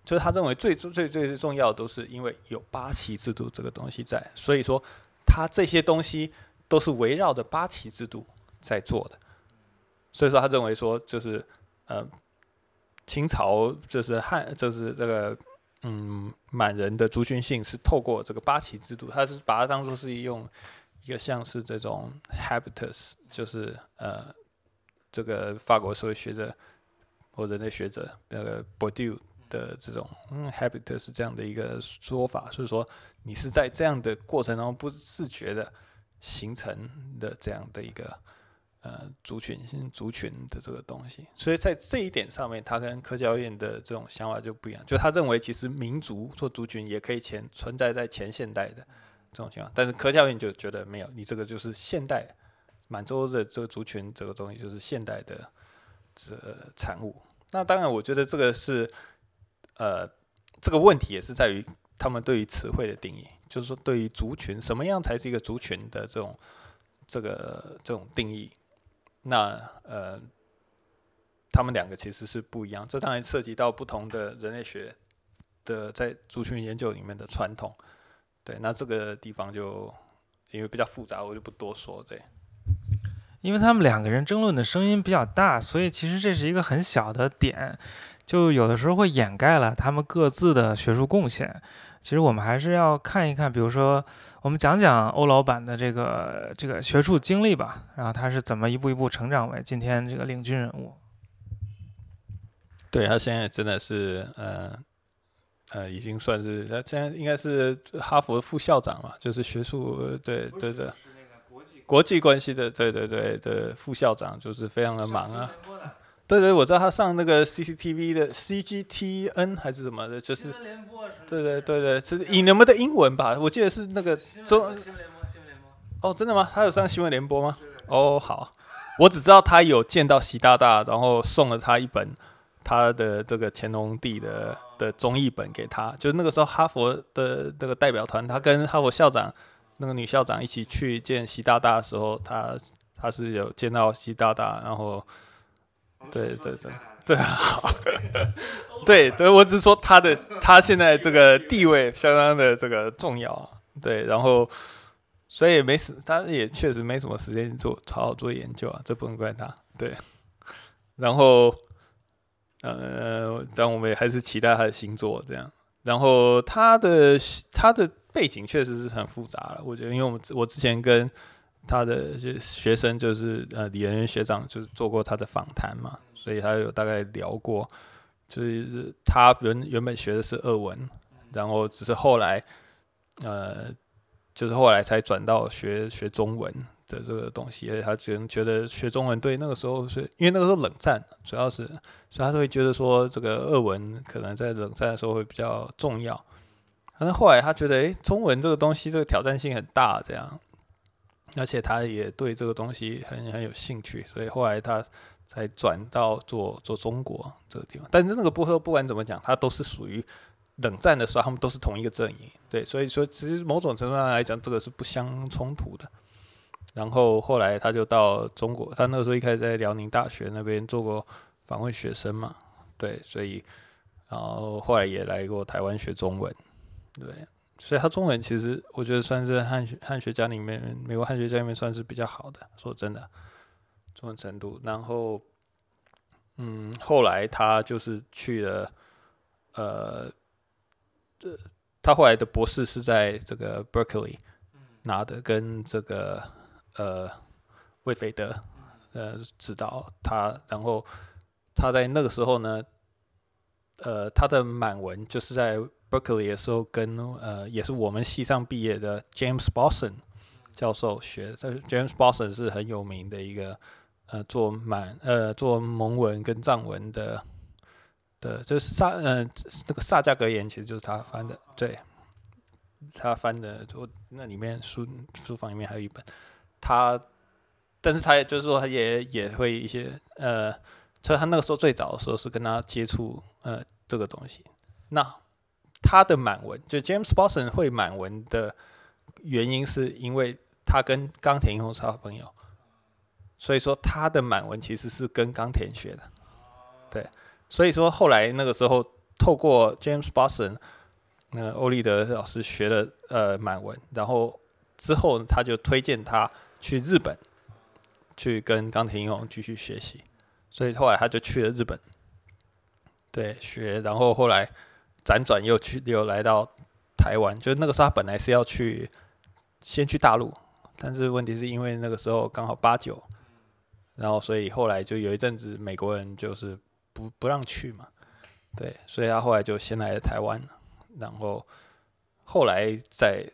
就是他认为最最最最重要的都是因为有八旗制度这个东西在，所以说他这些东西都是围绕着八旗制度在做的。所以说他认为说就是呃清朝就是汉就是这个嗯满人的族群性是透过这个八旗制度，他是把它当做是用一个像是这种 habitus，就是呃这个法国社会学者或人类学者那个 b o d u。的这种嗯，habit 是这样的一个说法，所以说你是在这样的过程中不自觉的形成的这样的一个呃族群性族群的这个东西，所以在这一点上面，他跟柯教院的这种想法就不一样，就他认为其实民族或族群也可以前存在在前现代的这种情况，但是柯教院就觉得没有，你这个就是现代满洲的这个族群这个东西就是现代的这产物。那当然，我觉得这个是。呃，这个问题也是在于他们对于词汇的定义，就是说对于族群，什么样才是一个族群的这种这个这种定义？那呃，他们两个其实是不一样。这当然涉及到不同的人类学的在族群研究里面的传统。对，那这个地方就因为比较复杂，我就不多说。对，因为他们两个人争论的声音比较大，所以其实这是一个很小的点。就有的时候会掩盖了他们各自的学术贡献。其实我们还是要看一看，比如说，我们讲讲欧老板的这个这个学术经历吧，然后他是怎么一步一步成长为今天这个领军人物。对他现在真的是，呃呃，已经算是他现在应该是哈佛副校长嘛，就是学术对对对，国际关系的对对对的副校长，就是非常的忙啊。对对，我知道他上那个 CCTV 的 CGTN 还是什么的，就是对对对对，是以你们的英文吧？我记得是那个中新闻联播，新闻联播。哦，真的吗？他有上新闻联播吗？哦，好，我只知道他有见到习大大，然后送了他一本他的这个乾隆帝的的中译本给他。就是那个时候哈佛的那个代表团，他跟哈佛校长那个女校长一起去见习大大的时候，他他是有见到习大大，然后。对对对。对啊，好，对对，我只是说他的他现在这个地位相当的这个重要，对，然后所以没时，他也确实没什么时间做好好做研究啊，这不能怪他，对，然后呃，但我们也还是期待他的新作这样，然后他的他的背景确实是很复杂了，我觉得，因为我们我之前跟他的就学生就是呃李仁学长就是做过他的访谈嘛，所以他有大概聊过，就是他原原本学的是俄文，然后只是后来呃就是后来才转到学学中文的这个东西，而且他觉觉得学中文对那个时候是因为那个时候冷战，主要是所以他都会觉得说这个俄文可能在冷战的时候会比较重要，但是后来他觉得诶中文这个东西这个挑战性很大这样。而且他也对这个东西很很有兴趣，所以后来他才转到做做中国这个地方。但是那个波说不管怎么讲，他都是属于冷战的时候，他们都是同一个阵营，对，所以说其实某种程度上来讲，这个是不相冲突的。然后后来他就到中国，他那个时候一开始在辽宁大学那边做过访问学生嘛，对，所以然后后来也来过台湾学中文，对。所以他中文其实我觉得算是汉学汉学家里面，美国汉学家里面算是比较好的。说真的，中文程度。然后，嗯，后来他就是去了，呃，这他后来的博士是在这个 Berkeley 拿的，跟这个呃魏斐德呃指导他。然后他在那个时候呢，呃，他的满文就是在。Berkeley 的时候，跟呃也是我们系上毕业的 James Boston 教授学。James Boston 是很有名的一个呃做满呃做蒙文跟藏文的的，就是萨呃那个萨迦格言其实就是他翻的，对，他翻的。我那里面书书房里面还有一本，他，但是他也就是说他也也会一些呃，所以他那个时候最早的时候是跟他接触呃这个东西，那。他的满文就 James Boston 会满文的原因，是因为他跟冈田英雄是好朋友，所以说他的满文其实是跟冈田学的，对，所以说后来那个时候透过 James Boston，那欧立德老师学了呃满文，然后之后他就推荐他去日本，去跟冈田英雄继续学习，所以后来他就去了日本，对，学，然后后来。辗转又去又来到台湾，就是那个时候他本来是要去先去大陆，但是问题是因为那个时候刚好八九，然后所以后来就有一阵子美国人就是不不让去嘛，对，所以他后来就先来了台湾，然后后来再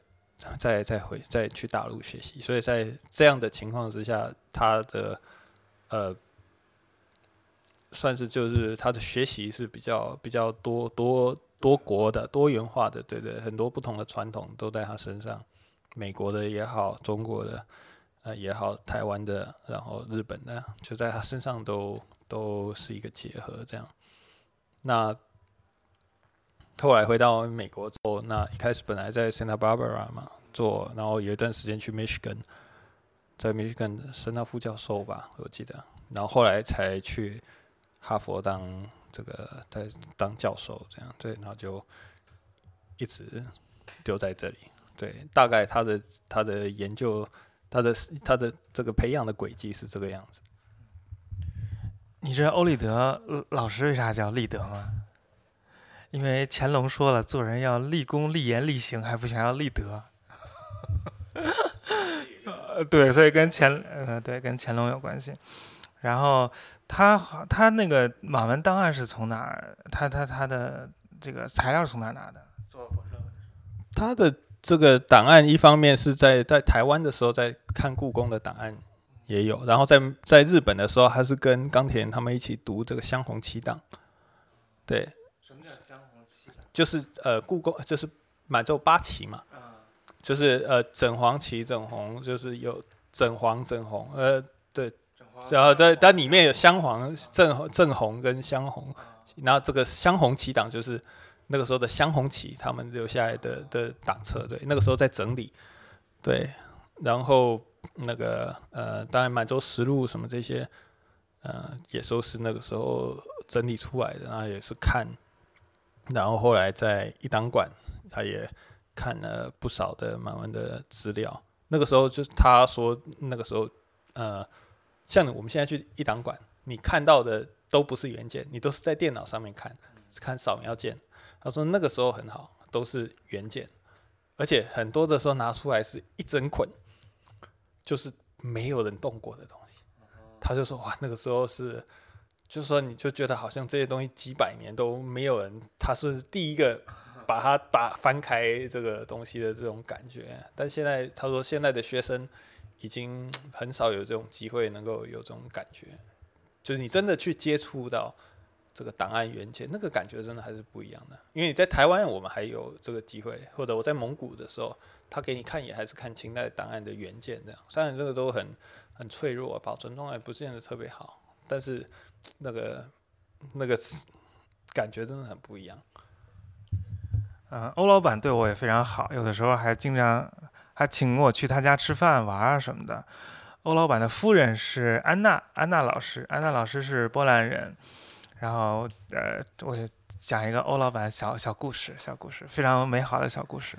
再再回再去大陆学习，所以在这样的情况之下，他的呃。算是就是他的学习是比较比较多多多国的多元化的，对对，很多不同的传统都在他身上，美国的也好，中国的呃也好，台湾的，然后日本的，就在他身上都都是一个结合这样。那后来回到美国之后，那一开始本来在 Santa Barbara 嘛做，然后有一段时间去 Michigan，在 Michigan 升到副教授吧，我记得，然后后来才去。哈佛当这个在当教授这样对，然后就一直丢在这里。对，大概他的他的研究，他的他的这个培养的轨迹是这个样子。你知道欧立德老师为啥叫立德吗？因为乾隆说了，做人要立功、立言、立行，还不想要立德。[laughs] 对，所以跟乾呃对跟乾隆有关系。然后他他那个满文档案是从哪儿？他他他的这个材料是从哪儿拿的？做博士他的这个档案一方面是在在台湾的时候在看故宫的档案也有，然后在在日本的时候还是跟冈田他们一起读这个香红七档。对。什么叫香红七档？就是呃故宫就是满洲八旗嘛。就是呃整黄旗整红就是有整黄整红呃对。然后对，它里面有香黄、正正红跟香红，然后这个香红旗党就是那个时候的香红旗，他们留下来的的党册，对，那个时候在整理，对，然后那个呃，当然满洲实录什么这些，呃，也都是那个时候整理出来的，然后也是看，然后后来在一档馆，他也看了不少的满文的资料。那个时候就他说，那个时候呃，像我们现在去一档馆，你看到的都不是原件，你都是在电脑上面看，看扫描件。他说那个时候很好，都是原件，而且很多的时候拿出来是一整捆，就是没有人动过的东西。他就说哇，那个时候是，就说你就觉得好像这些东西几百年都没有人，他是第一个把它打翻开这个东西的这种感觉。但现在他说现在的学生已经很少有这种机会能够有这种感觉，就是你真的去接触到这个档案原件，那个感觉真的还是不一样的。因为你在台湾我们还有这个机会，或者我在蒙古的时候，他给你看也还是看清代档案的原件这样，虽然这个都很。很脆弱，保存状态不见得特别好，但是那个那个感觉真的很不一样。嗯，欧老板对我也非常好，有的时候还经常还请我去他家吃饭玩啊什么的。欧老板的夫人是安娜，安娜老师，安娜老师是波兰人。然后呃，我就讲一个欧老板小小故事，小故事，非常美好的小故事，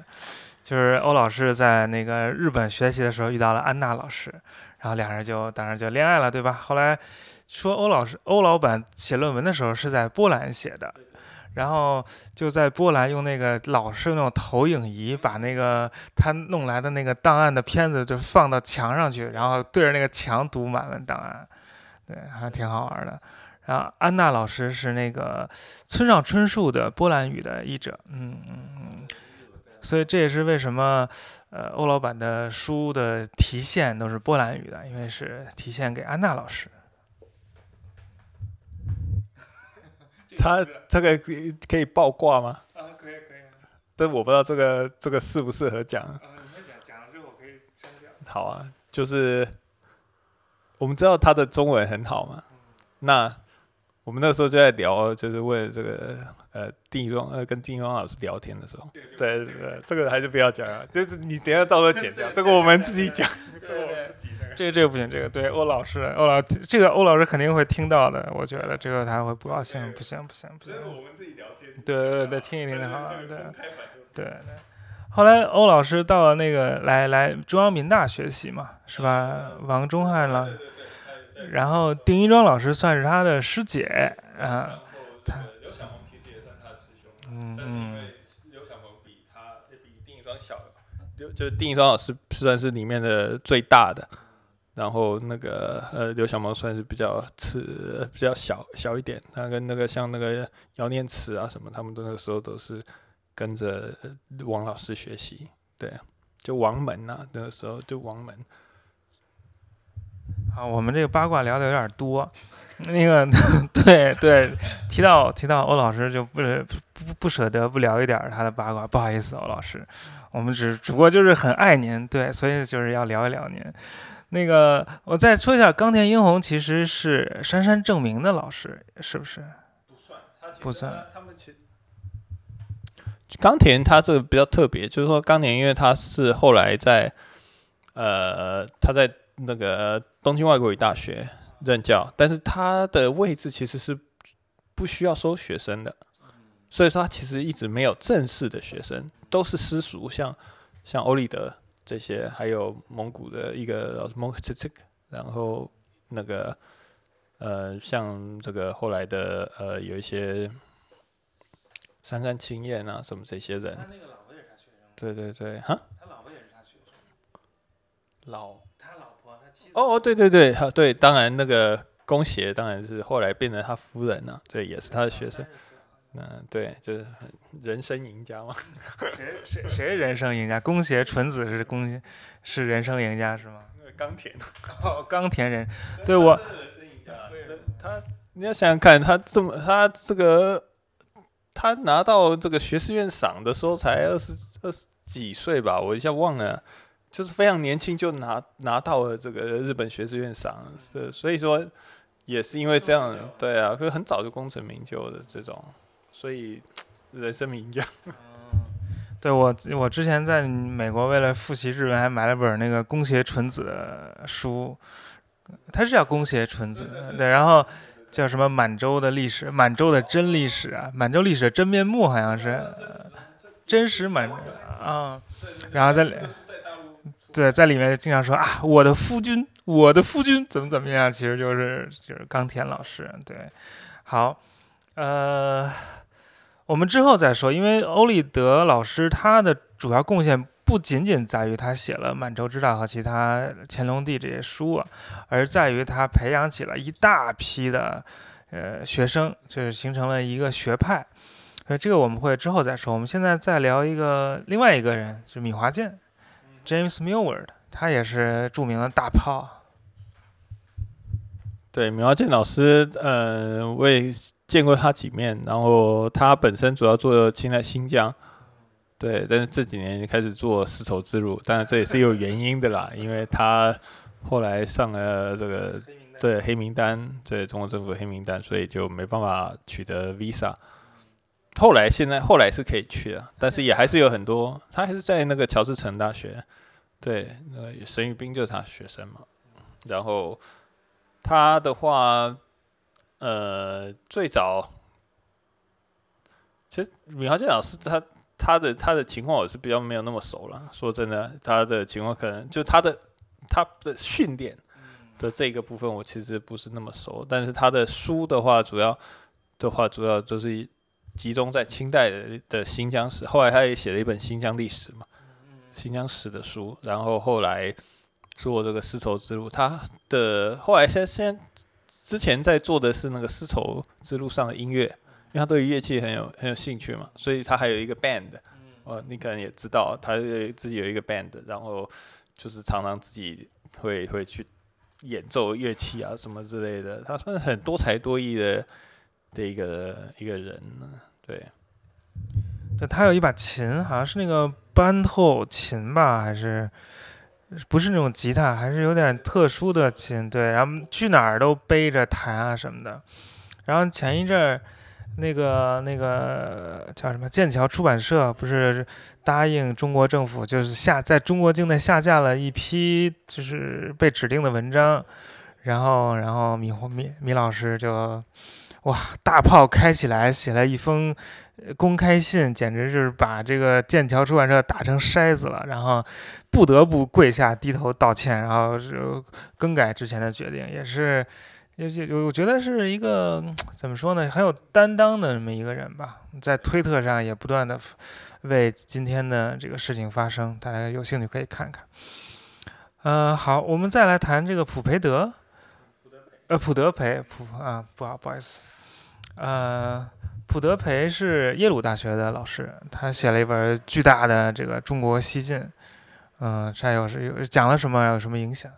就是欧老师在那个日本学习的时候遇到了安娜老师。然后两人就当然就恋爱了，对吧？后来说欧老师欧老板写论文的时候是在波兰写的，然后就在波兰用那个老式那种投影仪把那个他弄来的那个档案的片子就放到墙上去，然后对着那个墙读满文档案，对，还挺好玩的。然后安娜老师是那个村上春树的波兰语的译者，嗯嗯嗯。所以这也是为什么，呃，欧老板的书的题线都是波兰语的，因为是题线给安娜老师。他这个可以爆挂吗？啊，可以可以。但我不知道这个这个适不适合讲。啊，你先讲，讲了之后我可以删掉。好啊，就是我们知道他的中文很好嘛，那我们那时候就在聊，就是为了这个。呃，定妆呃，跟定妆老师聊天的时候，对对，这个还是不要讲了，就是你等下到时候剪掉，这个我们自己讲。这个这个这个不行，这个对欧老师，欧老这个欧老师肯定会听到的，我觉得这个他会不高兴，不行不行不行。我们自己聊天。对对对，听一听就好了，对对对。后来欧老师到了那个来来中央民大学习嘛，是吧？王中汉了，然后丁一庄老师算是他的师姐啊。嗯嗯，刘小鹏比他比丁一庄小，就就是丁一庄老师算是里面的最大的，然后那个呃刘小萌算是比较次比较小小一点，他跟那个像那个姚念慈啊什么，他们都那个时候都是跟着王老师学习，对，就王门呐，那个时候就王门。好，我们这个八卦聊的有点多，那个 [laughs] 对对，提到提到欧老师就不不不舍得不聊一点他的八卦，不好意思，欧老师，我们只只不过就是很爱您，对，所以就是要聊一聊您。那个我再说一下，冈田英红其实是杉山正明的老师，是不是？不算，不算。他们其冈田他这个比较特别，就是说冈田，因为他是后来在呃他在。那个东京外国语大学任教，但是他的位置其实是不需要收学生的，所以说他其实一直没有正式的学生，都是私塾，像像欧立德这些，还有蒙古的一个蒙克这这个，然后那个呃像这个后来的呃有一些三山青彦啊什么这些人，对对对，哈，他老婆也是他学生，老。哦哦，对对对，哈对，当然那个宫协当然是后来变成他夫人了，对，也是他的学生。嗯，对，就是人生赢家嘛。谁谁谁人生赢家？宫协纯子是宫是人生赢家是吗？那个冈田。[laughs] 哦，冈田人，对我。人生赢家。他，你要想想看，他这么他这个他拿到这个学士院赏的时候才二十二十几岁吧？我一下忘了。就是非常年轻就拿拿到了这个日本学士院赏，是所以说也是因为这样，对啊，可是很早就功成名就的这种，所以人生名将。对我我之前在美国为了复习日文，还买了本那个宫胁纯子的书，他是叫宫胁纯子，对，然后叫什么满洲的历史，满洲的真历史啊，满洲历史的真面目好像是呃真实满啊，然后在对在里面经常说啊，我的夫君，我的夫君怎么怎么样，其实就是就是冈田老师，对，好，呃，我们之后再说，因为欧立德老师他的主要贡献不仅仅在于他写了《满洲之道》和其他乾隆帝这些书啊，而在于他培养起了一大批的呃学生，就是形成了一个学派。呃，这个我们会之后再说。我们现在再聊一个另外一个人，是米华健，James Millward，他也是著名的大炮。对，米华健老师，呃，我也见过他几面，然后他本身主要做清代新疆，对，但是这几年开始做丝绸之路，当然这也是有原因的啦，因为他后来上了这个对黑名单，对中国政府黑名单，所以就没办法取得 visa。后来现在后来是可以去了，但是也还是有很多，他还是在那个乔治城大学，对，那个沈宇斌就是他学生嘛。然后他的话，呃，最早其实米豪健老师他他的他的情况我是比较没有那么熟了。说真的，他的情况可能就他的他的训练的这个部分我其实不是那么熟，但是他的书的话，主要的话主要就是。集中在清代的的新疆史，后来他也写了一本新疆历史嘛，新疆史的书，然后后来做这个丝绸之路，他的后来现现之前在做的是那个丝绸之路上的音乐，因为他对于乐器很有很有兴趣嘛，所以他还有一个 band，哦，你可能也知道，他自己有一个 band，然后就是常常自己会会去演奏乐器啊什么之类的，他算是很多才多艺的。的一个一个人呢，对，对他有一把琴，好像是那个班后琴吧，还是不是那种吉他，还是有点特殊的琴，对，然后去哪儿都背着弹啊什么的。然后前一阵儿，那个那个叫什么剑桥出版社不是答应中国政府，就是下在中国境内下架了一批就是被指定的文章，然后然后米米米老师就。哇！大炮开起来，写了一封公开信，简直就是把这个剑桥出版社打成筛子了。然后不得不跪下低头道歉，然后就更改之前的决定，也是，也也我觉得是一个怎么说呢，很有担当的这么一个人吧。在推特上也不断的为今天的这个事情发声，大家有兴趣可以看看。嗯，好，我们再来谈这个普培德，呃，普德培，普啊，不好，不好意思。呃，普德培是耶鲁大学的老师，他写了一本巨大的这个《中国西晋》，嗯，这有是有讲了什么？有什么影响？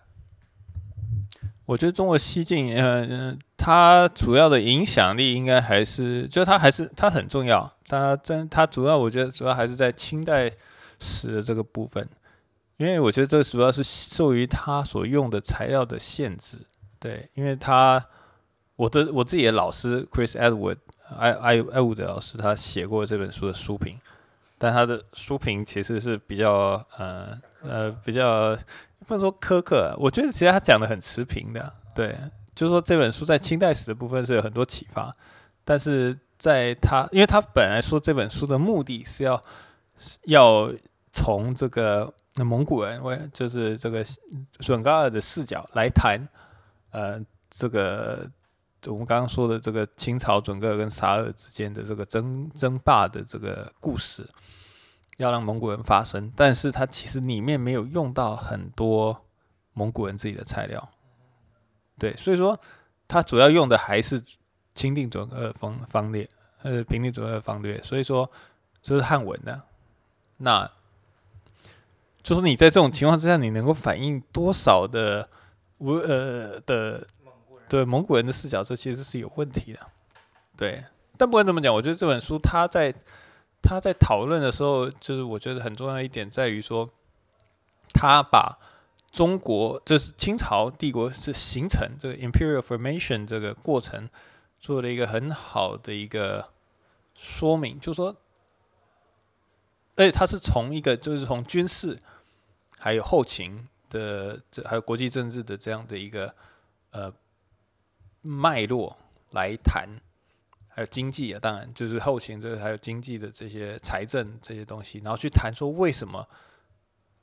我觉得中国西晋，呃，它主要的影响力应该还是，就它还是它很重要。它真，它主要我觉得主要还是在清代史的这个部分，因为我觉得这主要是受于它所用的材料的限制。对，因为它。我的我自己的老师 Chris Edward，艾艾艾伍德老师，他写过这本书的书评，但他的书评其实是比较呃呃比较不能说苛刻，我觉得其实他讲的很持平的，对，就是说这本书在清代史的部分是有很多启发，但是在他，因为他本来说这本书的目的是要要从这个蒙古人，为就是这个准噶尔的视角来谈，呃，这个。我们刚刚说的这个清朝准噶尔跟沙尔之间的这个争争霸的这个故事，要让蒙古人发生，但是它其实里面没有用到很多蒙古人自己的材料，对，所以说它主要用的还是钦定准噶尔方方略，呃，平定准噶尔方略，所以说这是汉文的，那就是你在这种情况之下，你能够反映多少的无呃的。对蒙古人的视角，这其实是有问题的。对，但不管怎么讲，我觉得这本书他在他在讨论的时候，就是我觉得很重要一点在于说，他把中国就是清朝帝国是形成这个 imperial formation 这个过程做了一个很好的一个说明，就是说，而且他是从一个就是从军事还有后勤的这还有国际政治的这样的一个。呃脉络来谈，还有经济啊，当然就是后勤这还有经济的这些财政这些东西，然后去谈说为什么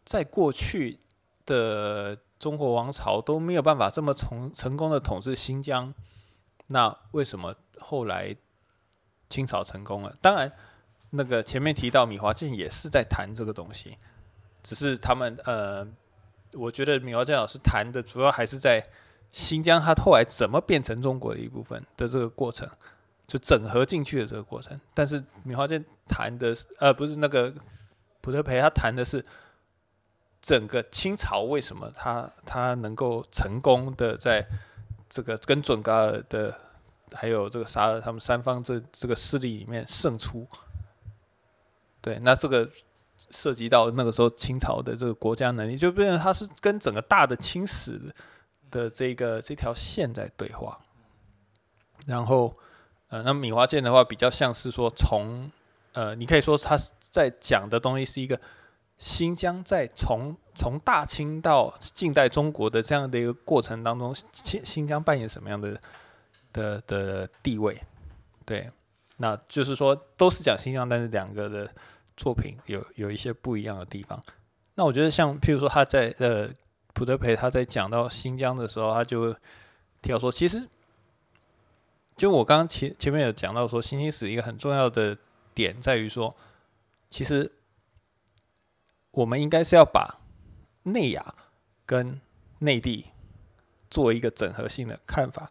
在过去的中国王朝都没有办法这么从成功的统治新疆，那为什么后来清朝成功了？当然，那个前面提到米华健也是在谈这个东西，只是他们呃，我觉得米华健老师谈的主要还是在新疆，它后来怎么变成中国的一部分的这个过程，就整合进去的这个过程。但是米华健谈的呃，不是那个普特培，他谈的是。整个清朝为什么他他能够成功的在这个跟准噶尔的还有这个沙尔他们三方这这个势力里面胜出？对，那这个涉及到那个时候清朝的这个国家能力，就变成他是跟整个大的清史的这个这条线在对话。然后，呃，那米华健的话比较像是说从呃，你可以说他在讲的东西是一个。新疆在从从大清到近代中国的这样的一个过程当中，新新疆扮演什么样的的的地位？对，那就是说都是讲新疆，但是两个的作品有有一些不一样的地方。那我觉得像譬如说他在呃普德培他在讲到新疆的时候，他就提到说，其实就我刚刚前前面有讲到说，新兴史一个很重要的点在于说，其实。我们应该是要把内亚跟内地做一个整合性的看法。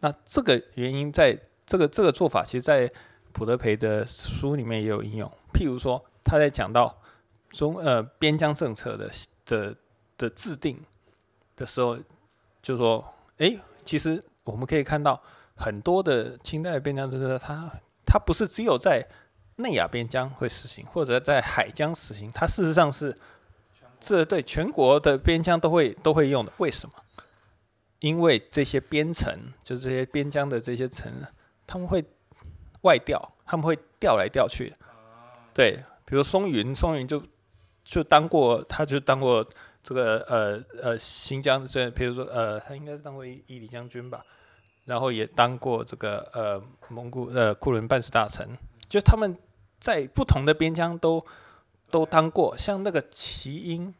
那这个原因，在这个这个做法，其实，在普德培的书里面也有应用。譬如说，他在讲到中呃边疆政策的的的制定的时候，就说：哎，其实我们可以看到很多的清代的边疆政策，它它不是只有在内亚边疆会实行，或者在海疆实行，它事实上是这对全国的边疆都会都会用的。为什么？因为这些边城，就是这些边疆的这些城，他们会外调，他们会调来调去。对，比如松云，松云就就当过，他就当过这个呃呃新疆这，比如说呃，他应该是当过伊犁将军吧，然后也当过这个呃蒙古呃库伦办事大臣。就他们在不同的边疆都都当过，像那个齐英，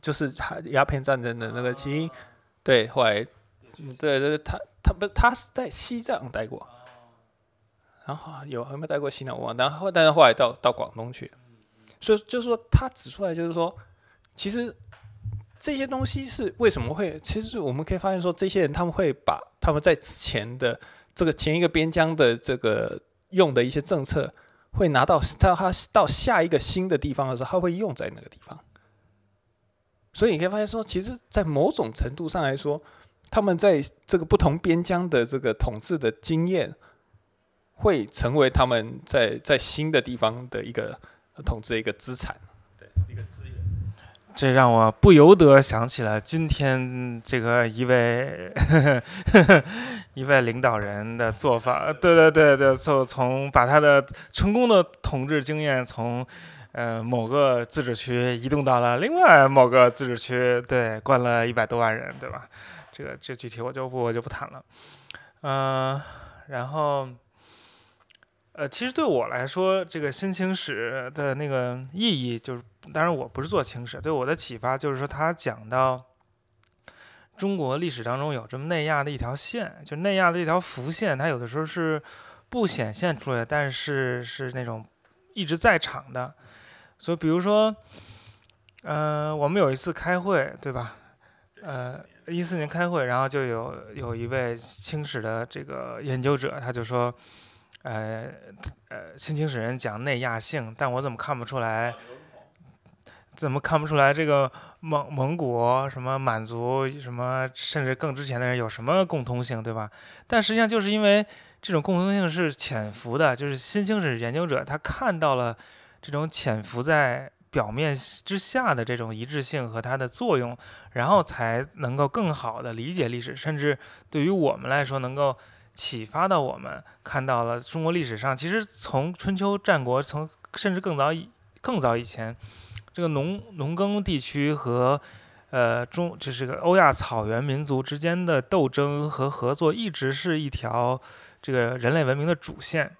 就是鸦片战争的那个齐英，对，后来，对对，他他不他是在西藏待过，然后有有没有待过西南我忘，然后但是后来到到广东去，所以就是说他指出来就是说，其实这些东西是为什么会，其实我们可以发现说，这些人他们会把他们在之前的这个前一个边疆的这个。用的一些政策会拿到他他到下一个新的地方的时候，他会用在那个地方。所以你可以发现说，其实，在某种程度上来说，他们在这个不同边疆的这个统治的经验，会成为他们在在新的地方的一个统治一个资产。这让我不由得想起了今天这个一位 [laughs] 一位领导人的做法。对对对对，就从把他的成功的统治经验从呃某个自治区移动到了另外某个自治区，对，关了一百多万人，对吧？这个这具体我就不我就不谈了。嗯，然后呃，其实对我来说，这个新清史的那个意义就是。当然，我不是做清史，对我的启发就是说，他讲到中国历史当中有这么内亚的一条线，就内亚的一条浮线，它有的时候是不显现出来，但是是那种一直在场的。所以，比如说，呃，我们有一次开会，对吧？呃，一四年开会，然后就有有一位清史的这个研究者，他就说，呃呃，新清史人讲内亚性，但我怎么看不出来？怎么看不出来这个蒙蒙古什么满族什么甚至更之前的人有什么共通性，对吧？但实际上就是因为这种共通性是潜伏的，就是新兴史研究者他看到了这种潜伏在表面之下的这种一致性和它的作用，然后才能够更好的理解历史，甚至对于我们来说能够启发到我们看到了中国历史上其实从春秋战国，从甚至更早以更早以前。这个农农耕地区和呃，中就是个欧亚草原民族之间的斗争和合作，一直是一条这个人类文明的主线。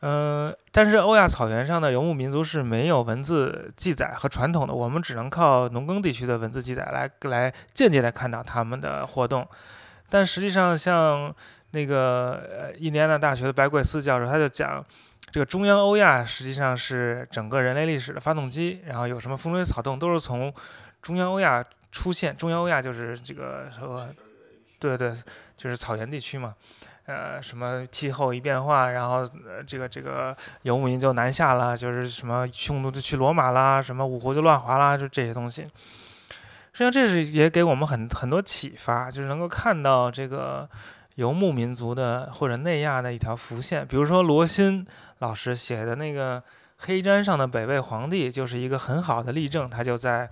嗯，但是欧亚草原上的游牧民族是没有文字记载和传统的，我们只能靠农耕地区的文字记载来来间接的看到他们的活动。但实际上，像那个呃印第安纳大学的白贵斯教授，他就讲，这个中央欧亚实际上是整个人类历史的发动机，然后有什么风吹草动都是从中央欧亚出现。中央欧亚就是这个说，对对，就是草原地区嘛。呃，什么气候一变化，然后，这个这个游牧民就南下了，就是什么匈奴就去罗马啦，什么五胡就乱华啦，就这些东西。实际上，这是也给我们很很多启发，就是能够看到这个游牧民族的或者内亚的一条浮现。比如说罗新老师写的那个黑毡上的北魏皇帝，就是一个很好的例证。他就在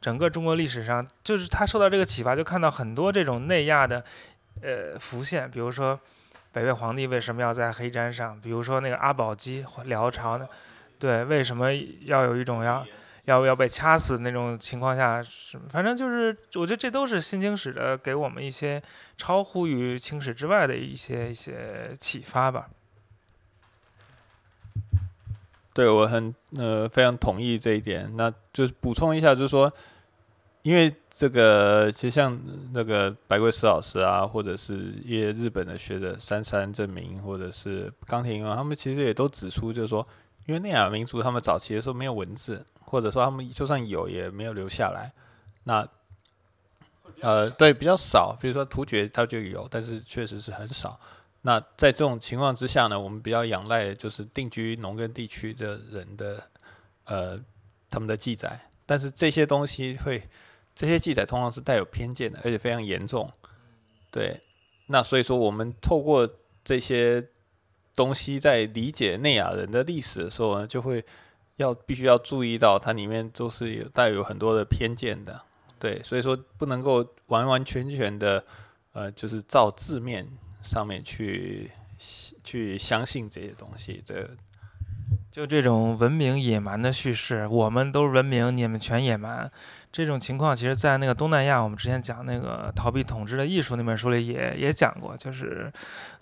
整个中国历史上，就是他受到这个启发，就看到很多这种内亚的。呃，浮现，比如说北魏皇帝为什么要在黑毡上？比如说那个阿保机，辽朝的，对，为什么要有一种要要要被掐死那种情况下？是反正就是，我觉得这都是新清史的给我们一些超乎于清史之外的一些一些启发吧。对我很呃非常同意这一点。那就是补充一下，就是说。因为这个，其实像那个白桂石老师啊，或者是一些日本的学者三山正明，或者是冈田英他们其实也都指出，就是说，因为内亚民族他们早期的时候没有文字，或者说他们就算有，也没有留下来。那，呃，对，比较少。比如说突厥，它就有，但是确实是很少。那在这种情况之下呢，我们比较仰赖就是定居农耕地区的人的，呃，他们的记载。但是这些东西会。这些记载通常是带有偏见的，而且非常严重。对，那所以说我们透过这些东西在理解内亚人的历史的时候呢，就会要必须要注意到它里面都是有带有很多的偏见的。对，所以说不能够完完全全的呃，就是照字面上面去去相信这些东西。对，就这种文明野蛮的叙事，我们都文明，你们全野蛮。这种情况，其实，在那个东南亚，我们之前讲那个《逃避统治的艺术》那本书里也也讲过，就是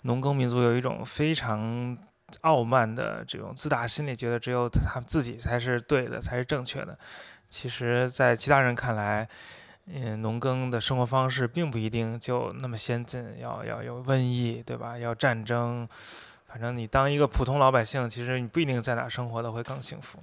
农耕民族有一种非常傲慢的这种自大心理，觉得只有他自己才是对的，才是正确的。其实，在其他人看来，嗯，农耕的生活方式并不一定就那么先进，要要有瘟疫，对吧？要战争，反正你当一个普通老百姓，其实你不一定在哪生活的会更幸福。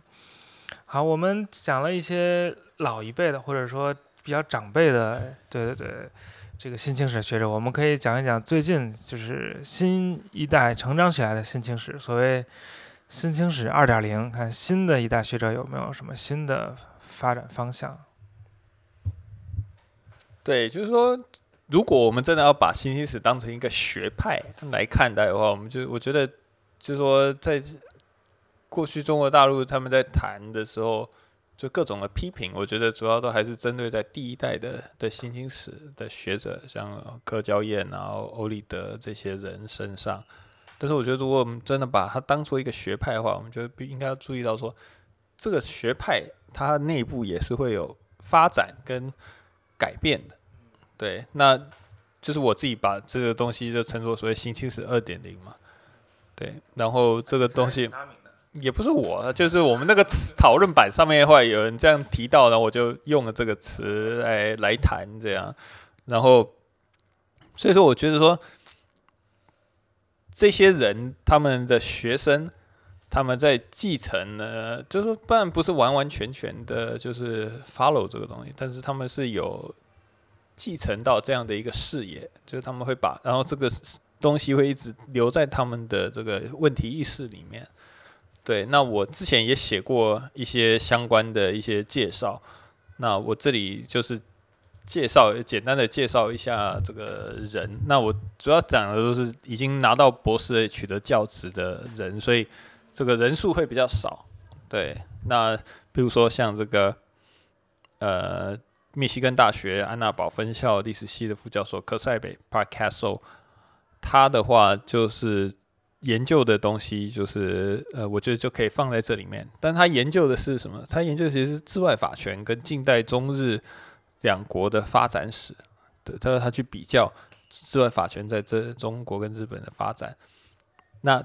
好，我们讲了一些老一辈的，或者说比较长辈的，对对对，这个新清史学者，我们可以讲一讲最近就是新一代成长起来的新清史，所谓新清史二点零，看新的一代学者有没有什么新的发展方向。对，就是说，如果我们真的要把新清史当成一个学派来看待的话，我们就我觉得，就是说在。过去中国大陆他们在谈的时候，就各种的批评，我觉得主要都还是针对在第一代的的新兴史的学者，像柯娇燕然后欧立德这些人身上。但是我觉得，如果我们真的把它当做一个学派的话，我们觉得应该要注意到说，这个学派它内部也是会有发展跟改变的。对，那就是我自己把这个东西就称作所谓新清史二点零嘛。对，然后这个东西。也不是我，就是我们那个讨论版上面的话，有人这样提到，然后我就用了这个词来来谈这样，然后所以说，我觉得说这些人他们的学生，他们在继承呢，就是当然不是完完全全的，就是 follow 这个东西，但是他们是有继承到这样的一个视野，就是他们会把，然后这个东西会一直留在他们的这个问题意识里面。对，那我之前也写过一些相关的一些介绍，那我这里就是介绍简单的介绍一下这个人。那我主要讲的都是已经拿到博士取得教职的人，所以这个人数会比较少。对，那比如说像这个呃，密西根大学安娜堡分校历史系的副教授科塞贝 （Park Castle），他的话就是。研究的东西就是，呃，我觉得就可以放在这里面。但他研究的是什么？他研究其实是治外法权跟近代中日两国的发展史，对，他说他去比较治外法权在这中国跟日本的发展。那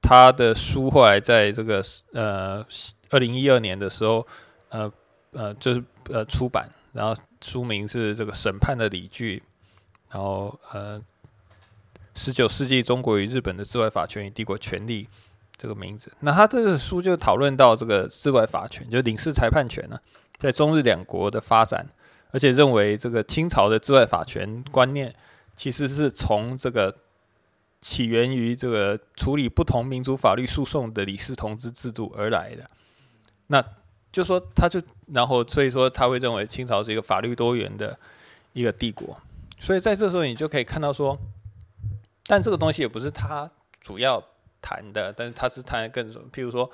他的书后来在这个呃二零一二年的时候，呃呃就是呃出版，然后书名是这个审判的理据，然后呃十九世纪中国与日本的治外法权与帝国权力这个名字。那他这个书就讨论到这个治外法权，就领事裁判权呢，在中日两国的发展，而且认为这个清朝的治外法权观念其实是从这个。起源于这个处理不同民族法律诉讼的理事同治制度而来的，那就说他就然后所以说他会认为清朝是一个法律多元的一个帝国，所以在这时候你就可以看到说，但这个东西也不是他主要谈的，但是他是谈的更譬如说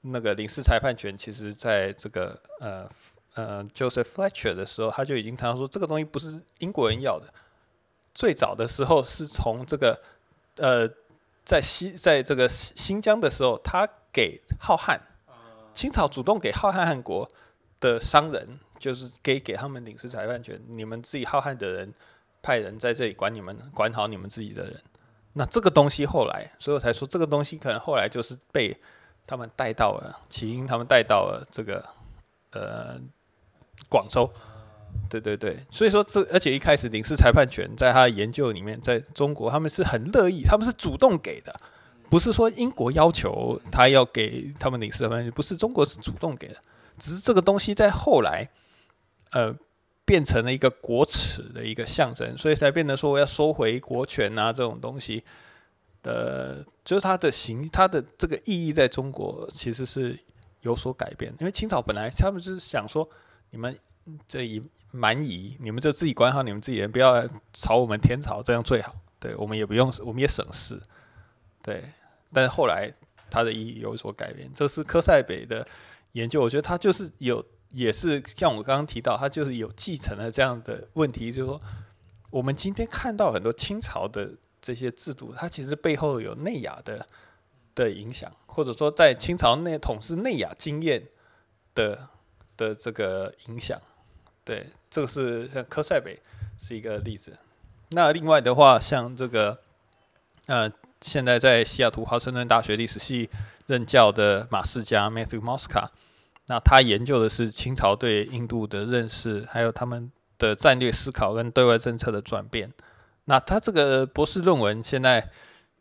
那个领事裁判权，其实在这个呃呃 Joseph Fletcher 的时候，他就已经谈到说这个东西不是英国人要的，最早的时候是从这个。呃，在西在这个新疆的时候，他给浩瀚，清朝主动给浩瀚汗国的商人，就是给给他们领事裁判权，你们自己浩瀚的人派人在这里管你们，管好你们自己的人。那这个东西后来，所以我才说这个东西可能后来就是被他们带到了起因，他们带到了这个呃广州。对对对，所以说这而且一开始领事裁判权在他的研究里面，在中国他们是很乐意，他们是主动给的，不是说英国要求他要给他们领事裁判权，不是中国是主动给的，只是这个东西在后来，呃，变成了一个国耻的一个象征，所以才变得说要收回国权啊这种东西的，就是它的形，它的这个意义在中国其实是有所改变，因为清朝本来他们就是想说你们。这一蛮夷，你们就自己管好你们自己人，不要吵我们天朝，这样最好。对我们也不用，我们也省事。对，但是后来它的意义有所改变。这是科塞北的研究，我觉得他就是有，也是像我刚刚提到，他就是有继承了这样的问题，就是说，我们今天看到很多清朝的这些制度，它其实背后有内亚的的影响，或者说在清朝内统治内亚经验的的这个影响。对，这个是像科塞北是一个例子。那另外的话，像这个，呃，现在在西雅图华盛顿大学历史系任教的马世家 Matthew Mosca，那他研究的是清朝对印度的认识，还有他们的战略思考跟对外政策的转变。那他这个博士论文现在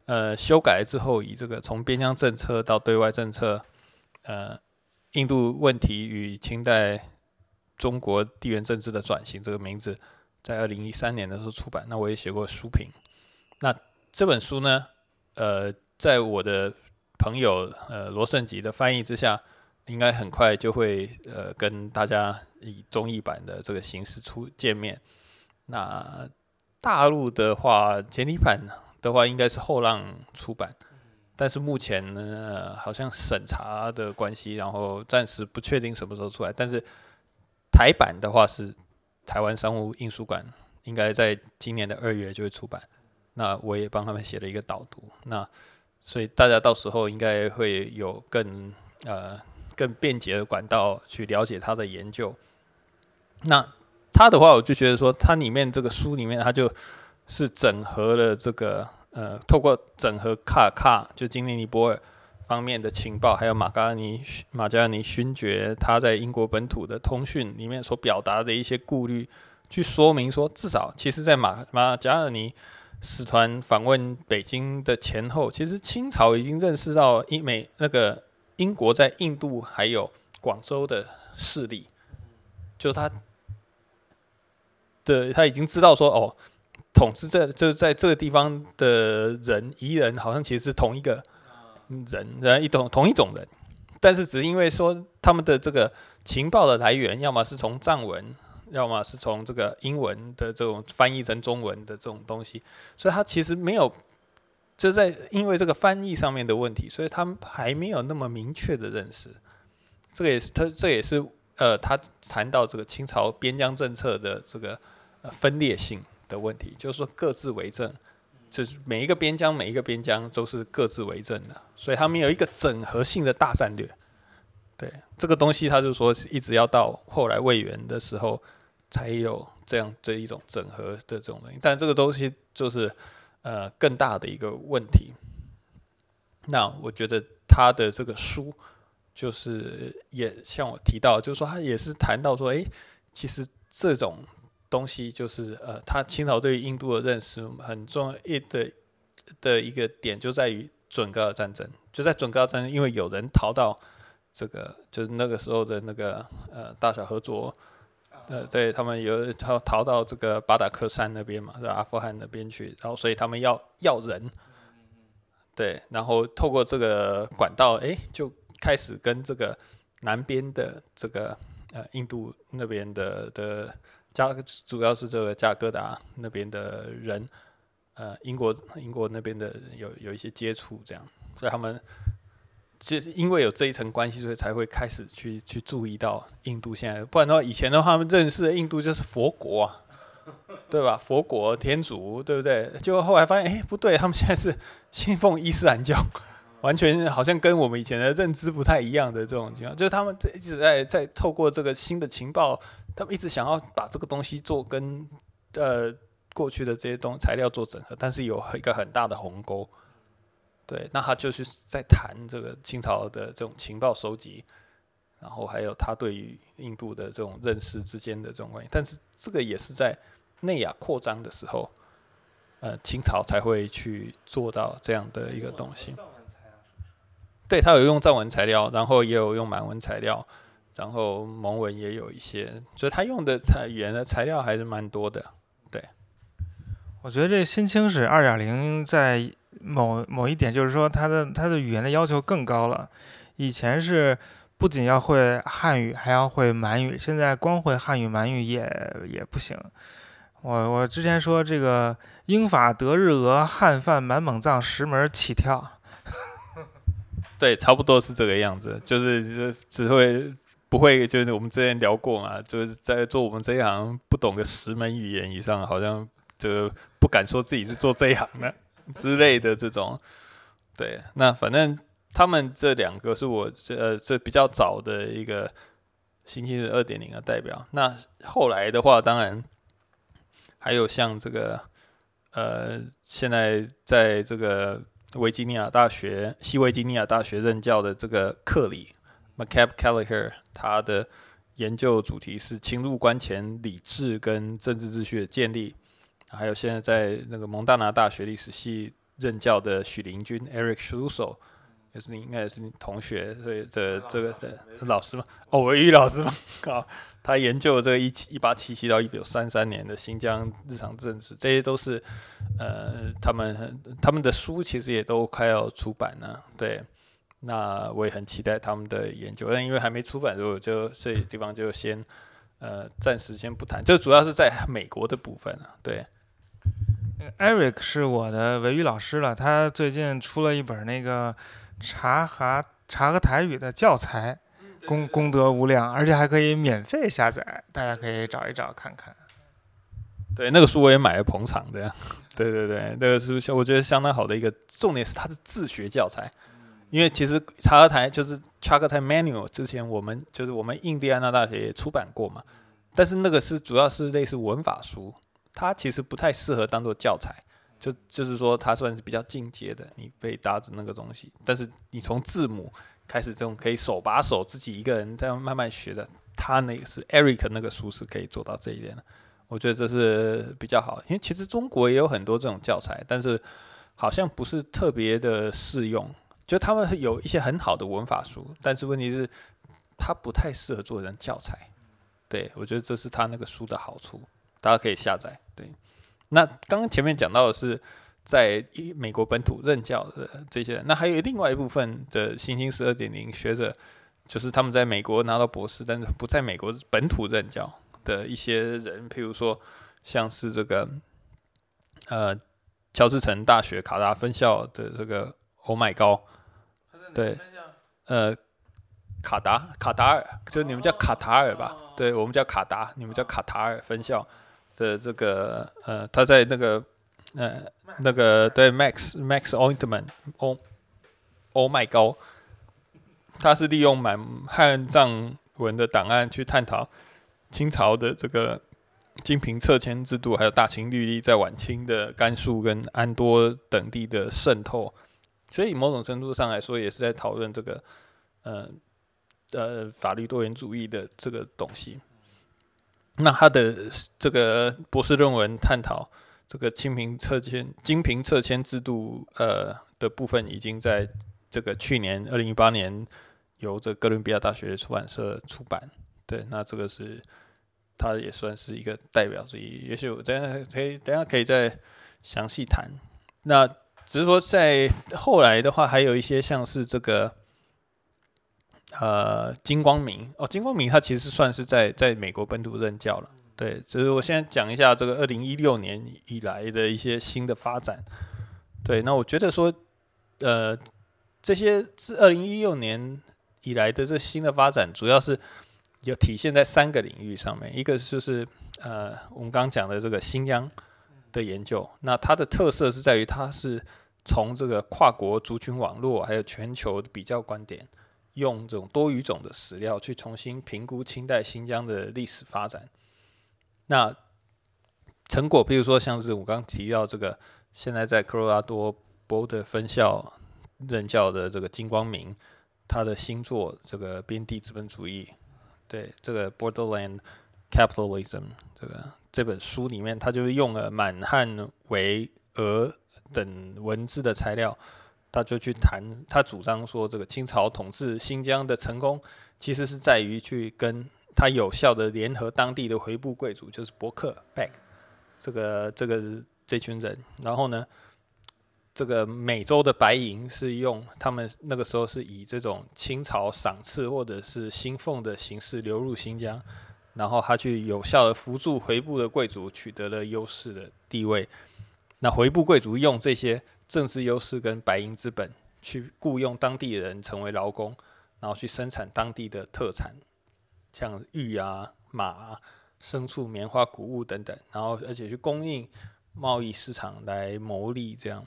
呃修改之后，以这个从边疆政策到对外政策，呃，印度问题与清代。中国地缘政治的转型这个名字，在二零一三年的时候出版。那我也写过书评。那这本书呢，呃，在我的朋友呃罗胜吉的翻译之下，应该很快就会呃跟大家以综艺版的这个形式出见面。那大陆的话，简体版的话应该是后浪出版，但是目前呢，好像审查的关系，然后暂时不确定什么时候出来。但是台版的话是台湾商务印书馆，应该在今年的二月就会出版。那我也帮他们写了一个导读，那所以大家到时候应该会有更呃更便捷的管道去了解他的研究。那他的话，我就觉得说，他里面这个书里面，他就是整合了这个呃，透过整合卡卡，就金利尼波尔。方面的情报，还有马加尼马加尼勋爵他在英国本土的通讯里面所表达的一些顾虑，去说明说，至少其实，在马马加尔尼使团访问北京的前后，其实清朝已经认识到英美那个英国在印度还有广州的势力，就是他的他已经知道说，哦，统治这就是在这个地方的人彝人，好像其实是同一个。人，人一种同一种人，但是只是因为说他们的这个情报的来源，要么是从藏文，要么是从这个英文的这种翻译成中文的这种东西，所以他其实没有，就在因为这个翻译上面的问题，所以他们还没有那么明确的认识。这个也是他，这也是呃，他谈到这个清朝边疆政策的这个分裂性的问题，就是说各自为政。就是每一个边疆，每一个边疆都是各自为政的，所以他们有一个整合性的大战略。对这个东西，他就说是一直要到后来魏源的时候，才有这样这一种整合的这种东西。但这个东西就是呃更大的一个问题。那我觉得他的这个书，就是也像我提到，就是说他也是谈到说，诶，其实这种东西就是呃，他清朝对印度的认识很重要一的的一个点就在于准噶尔战争，就在准噶尔战争，因为有人逃到这个就是那个时候的那个呃大小合作，呃，对他们有逃逃到这个巴达克山那边嘛，在阿富汗那边去，然后所以他们要要人。对，然后透过这个管道，哎，就开始跟这个南边的这个呃印度那边的的加，主要是这个加哥达那边的人，呃，英国英国那边的有有一些接触，这样，所以他们就是因为有这一层关系，所以才会开始去去注意到印度现在，不然的话，以前的话，他们认识的印度就是佛国啊。[laughs] 对吧？佛国天主，对不对？结果后来发现，哎，不对，他们现在是信奉伊斯兰教，完全好像跟我们以前的认知不太一样的这种情况。就是他们一直在在透过这个新的情报，他们一直想要把这个东西做跟呃过去的这些东材料做整合，但是有一个很大的鸿沟。对，那他就是在谈这个清朝的这种情报收集，然后还有他对于印度的这种认识之间的这种关系，但是这个也是在。内亚扩张的时候，呃，清朝才会去做到这样的一个东西。对，他有用藏文材料，然后也有用满文材料，然后蒙文也有一些，所以他用的材语言的材料还是蛮多的。对，我觉得这新清史二点零在某某一点，就是说他的他的语言的要求更高了。以前是不仅要会汉语，还要会满语，现在光会汉语满语也也不行。我我之前说这个英法德日俄汉范满蒙藏十门起跳，[laughs] 对，差不多是这个样子，就是就只会不会就是我们之前聊过嘛，就是在做我们这一行不懂个十门语言以上，好像就不敢说自己是做这一行的之类的这种。对，那反正他们这两个是我这呃这比较早的一个星期日二点零的代表。那后来的话，当然。还有像这个，呃，现在在这个维吉尼亚大学西维吉尼亚大学任教的这个克里 （McCabe Kelleher），他的研究主题是侵入关前理智跟政治秩序的建立。还有现在在那个蒙大拿大学历史系任教的许林军 （Eric Schlussel），也是你应该也是你同学的这个的老师吗？哦，维语老师吗？好。他研究这个一七一八七七到一九三三年的新疆日常政治，这些都是呃，他们他们的书其实也都快要出版了。对，那我也很期待他们的研究，但因为还没出版，所以我就这地方就先呃暂时先不谈。这主要是在美国的部分啊。对，Eric 是我的维语老师了，他最近出了一本那个查哈查和台语的教材。功功德无量，而且还可以免费下载，大家可以找一找看看。对，那个书我也买了捧场的。对对对，那个书我觉得相当好的一个，重点是它是自学教材。因为其实查克台就是查克台 Manual，之前我们就是我们印第安纳大学也出版过嘛，但是那个是主要是类似文法书，它其实不太适合当做教材。就就是说，它算是比较进阶的，你可以搭着那个东西，但是你从字母。开始这种可以手把手自己一个人这样慢慢学的，他那个是 Eric 那个书是可以做到这一点的，我觉得这是比较好，因为其实中国也有很多这种教材，但是好像不是特别的适用，就他们有一些很好的文法书，但是问题是它不太适合做成教材，对我觉得这是他那个书的好处，大家可以下载。对，那刚刚前面讲到的是。在美国本土任教的这些人，那还有另外一部分的新兴十二点零学者，就是他们在美国拿到博士，但是不在美国本土任教的一些人，譬如说像是这个呃乔治城大学卡达分校的这个欧麦高，对，呃卡达卡达尔，就你们叫卡塔尔吧？对我们叫卡达，你们叫卡塔尔分校的这个呃，他在那个。呃，那个对，Max Max Ointment，O Oh my God，他是利用满汉藏文的档案去探讨清朝的这个金平撤迁制度，还有大清律例在晚清的甘肃跟安多等地的渗透，所以某种程度上来说，也是在讨论这个呃呃法律多元主义的这个东西。那他的这个博士论文探讨这个清平撤迁、金瓶撤迁制度呃的部分，已经在这个去年二零一八年由这哥伦比亚大学出版社出版。对，那这个是他也算是一个代表之一。也许我等下可以等下可以再详细谈。那只是说在后来的话，还有一些像是这个。呃，金光明哦，金光明他其实算是在在美国本土任教了。对，就是我现在讲一下这个二零一六年以来的一些新的发展。对，那我觉得说，呃，这些是二零一六年以来的这新的发展，主要是有体现在三个领域上面。一个就是呃，我们刚刚讲的这个新疆的研究，那它的特色是在于它是从这个跨国族群网络还有全球比较观点。用这种多语种的史料去重新评估清代新疆的历史发展，那成果，比如说像是我刚提到这个，现在在科罗拉多波的分校任教的这个金光明，他的新作这个《边地资本主义》，对这个 Borderland Capitalism 这个这本书里面，他就是用了满汉维俄等文字的材料。他就去谈，他主张说，这个清朝统治新疆的成功，其实是在于去跟他有效的联合当地的回部贵族，就是伯克 （Beck） 这个这个这群人。然后呢，这个美洲的白银是用他们那个时候是以这种清朝赏赐或者是薪俸的形式流入新疆，然后他去有效的扶助回部的贵族取得了优势的地位。那回部贵族用这些。政治优势跟白银资本去雇佣当地人成为劳工，然后去生产当地的特产，像玉啊、马啊、牲畜、棉花、谷物等等，然后而且去供应贸易市场来牟利。这样，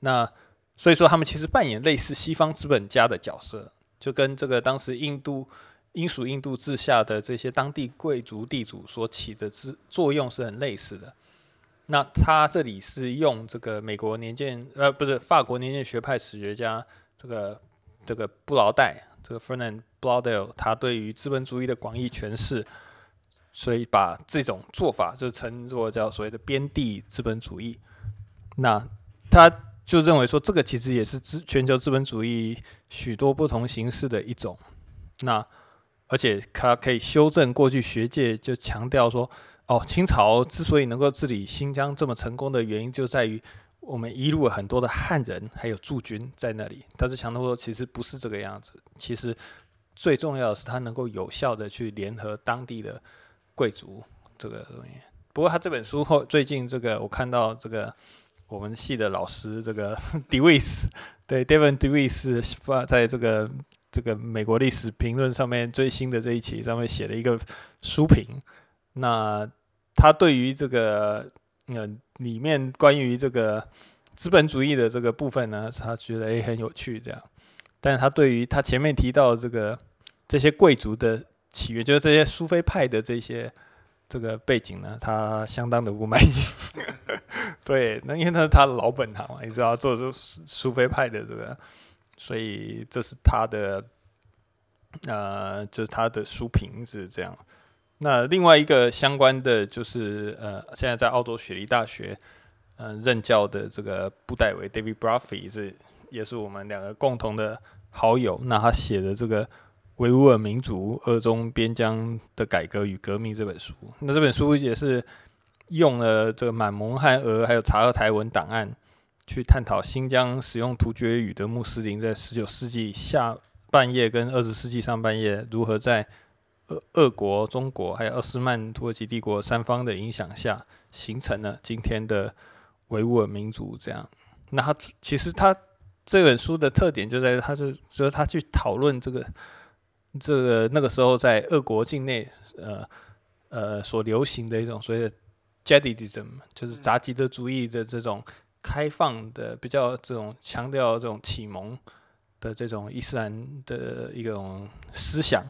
那所以说他们其实扮演类似西方资本家的角色，就跟这个当时印度英属印度治下的这些当地贵族地主所起的之作用是很类似的。那他这里是用这个美国年鉴，呃，不是法国年鉴学派史学家这个这个布劳代，这个 Fernand b l a u d e l 他对于资本主义的广义诠释，所以把这种做法就称作叫所谓的边地资本主义。那他就认为说，这个其实也是资全球资本主义许多不同形式的一种。那而且他可以修正过去学界就强调说。哦，清朝之所以能够治理新疆这么成功的原因，就在于我们移入了很多的汉人，还有驻军在那里。但是强东说，其实不是这个样子。其实最重要的是，他能够有效的去联合当地的贵族这个东西。不过他这本书后，最近这个我看到这个我们系的老师这个 [laughs] Dewis，对 David Dewis 发在这个这个美国历史评论上面最新的这一期上面写了一个书评。那他对于这个呃里面关于这个资本主义的这个部分呢，他觉得也很有趣这样，但是他对于他前面提到这个这些贵族的起源，就是这些苏菲派的这些这个背景呢，他相当的不满意。[laughs] 对，那因为那是他老本行嘛，你知道做这苏菲派的这个，所以这是他的呃，就是他的书评是这样。那另外一个相关的就是呃，现在在澳洲雪梨大学嗯任教的这个布代维 David Braffy） 是也是我们两个共同的好友。那他写的这个维吾尔民族二中边疆的改革与革命这本书，那这本书也是用了这个满蒙汉俄还有察合台文档案去探讨新疆使用突厥语的穆斯林在十九世纪下半叶跟二十世纪上半叶如何在俄、俄国、中国还有奥斯曼土耳其帝国三方的影响下，形成了今天的维吾尔民族。这样，那他其实他这本书的特点就在于，他就说他去讨论这个这个那个时候在俄国境内，呃呃所流行的一种所谓的 Jadidism，就是扎吉德主义的这种开放的、比较这种强调这种启蒙的这种伊斯兰的一种思想。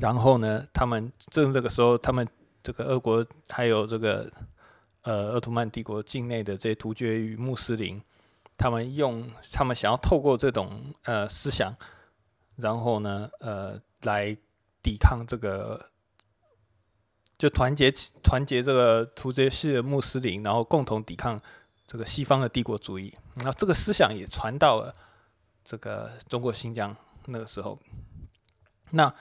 然后呢，他们正那个时候，他们这个俄国还有这个呃奥图曼帝国境内的这些突厥与穆斯林，他们用他们想要透过这种呃思想，然后呢呃来抵抗这个，就团结团结这个突厥系的穆斯林，然后共同抵抗这个西方的帝国主义。那这个思想也传到了这个中国新疆那个时候。那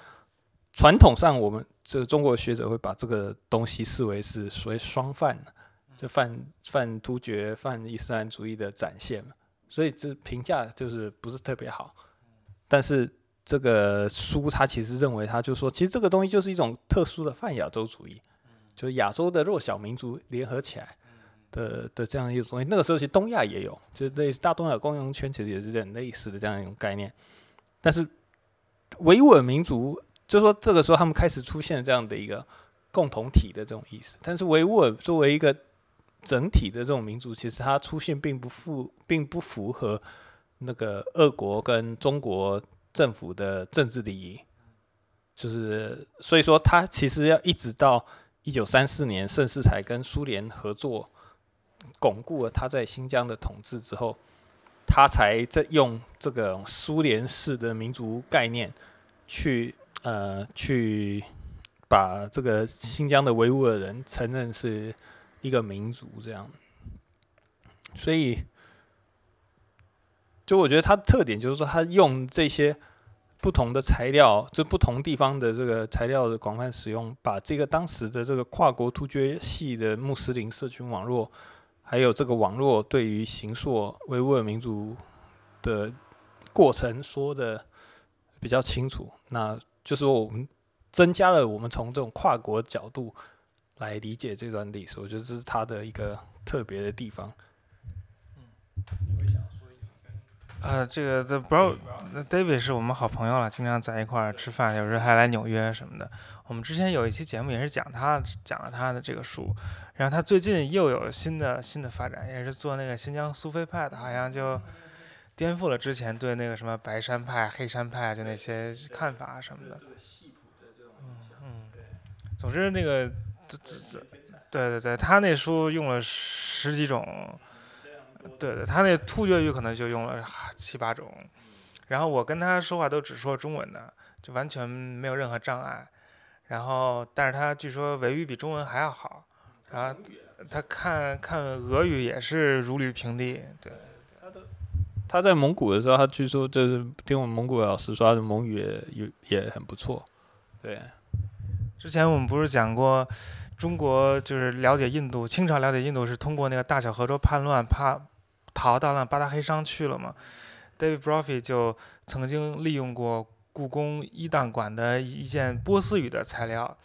传统上，我们这中国学者会把这个东西视为是所谓双犯，就犯犯突厥、犯伊斯兰主义的展现嘛，所以这评价就是不是特别好。但是这个书他其实认为，他就说，其实这个东西就是一种特殊的泛亚洲主义，就是亚洲的弱小民族联合起来的的这样一种东西。那个时候其实东亚也有，就类似大东亚共荣圈，其实也是有点类似的这样一种概念。但是维吾尔民族。就说这个时候，他们开始出现这样的一个共同体的这种意思。但是维吾尔作为一个整体的这种民族，其实它出现并不符，并不符合那个俄国跟中国政府的政治利益。就是所以说，他其实要一直到一九三四年盛世才跟苏联合作，巩固了他在新疆的统治之后，他才在用这个苏联式的民族概念去。呃，去把这个新疆的维吾尔人承认是一个民族，这样。所以，就我觉得它的特点就是说，它用这些不同的材料，就不同地方的这个材料的广泛使用，把这个当时的这个跨国突厥系的穆斯林社群网络，还有这个网络对于形塑维吾尔民族的过程说的比较清楚。那就是说，我们增加了我们从这种跨国角度来理解这段历史，我觉得这是它的一个特别的地方。嗯呃，这个这不知道，David 是我们好朋友了，经常在一块儿吃饭，有时候还来纽约什么的。我们之前有一期节目也是讲他讲了他的这个书，然后他最近又有新的新的发展，也是做那个新疆苏菲派的，好像就。颠覆了之前对那个什么白山派、黑山派就那些看法什么的。嗯嗯，总之那个这这这，对对对，他那书用了十几种，对对，他那突厥语可能就用了七八种，然后我跟他说话都只说中文的，就完全没有任何障碍。然后，但是他据说维语比中文还要好，然后他看看俄语也是如履平地，对。他在蒙古的时候，他据说就是听我们蒙古老师说，他的蒙语也也很不错。对，之前我们不是讲过，中国就是了解印度，清朝了解印度是通过那个大小河州叛乱，怕逃到那巴达黑商去了嘛。David Brophy 就曾经利用过故宫一档馆的一件波斯语的材料，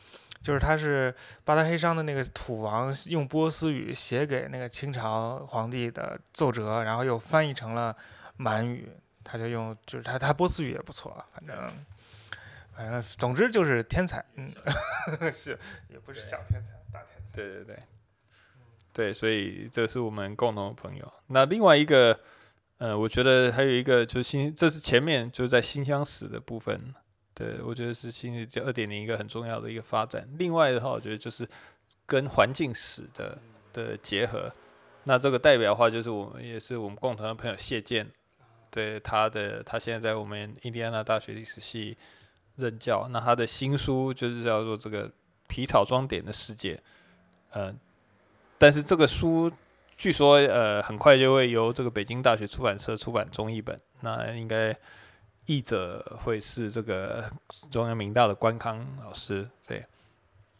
就是他是巴达黑商的那个土王用波斯语写给那个清朝皇帝的奏折，然后又翻译成了。满语，他就用，就是他他波斯语也不错，反正，反正总之就是天才，嗯，[laughs] 是也不是小天才，大天才。对对对，对，所以这是我们共同的朋友。那另外一个，呃，我觉得还有一个就是新，这是前面就是在新乡史的部分，对我觉得是新这二点零一个很重要的一个发展。另外的话，我觉得就是跟环境史的的结合。那这个代表的话，就是我们也是我们共同的朋友谢健。对他的，他现在在我们印第安纳大学历史系任教。那他的新书就是叫做《这个皮草装点的世界》。呃，但是这个书据说呃很快就会由这个北京大学出版社出版中译本。那应该译者会是这个中央民大的关康老师。对。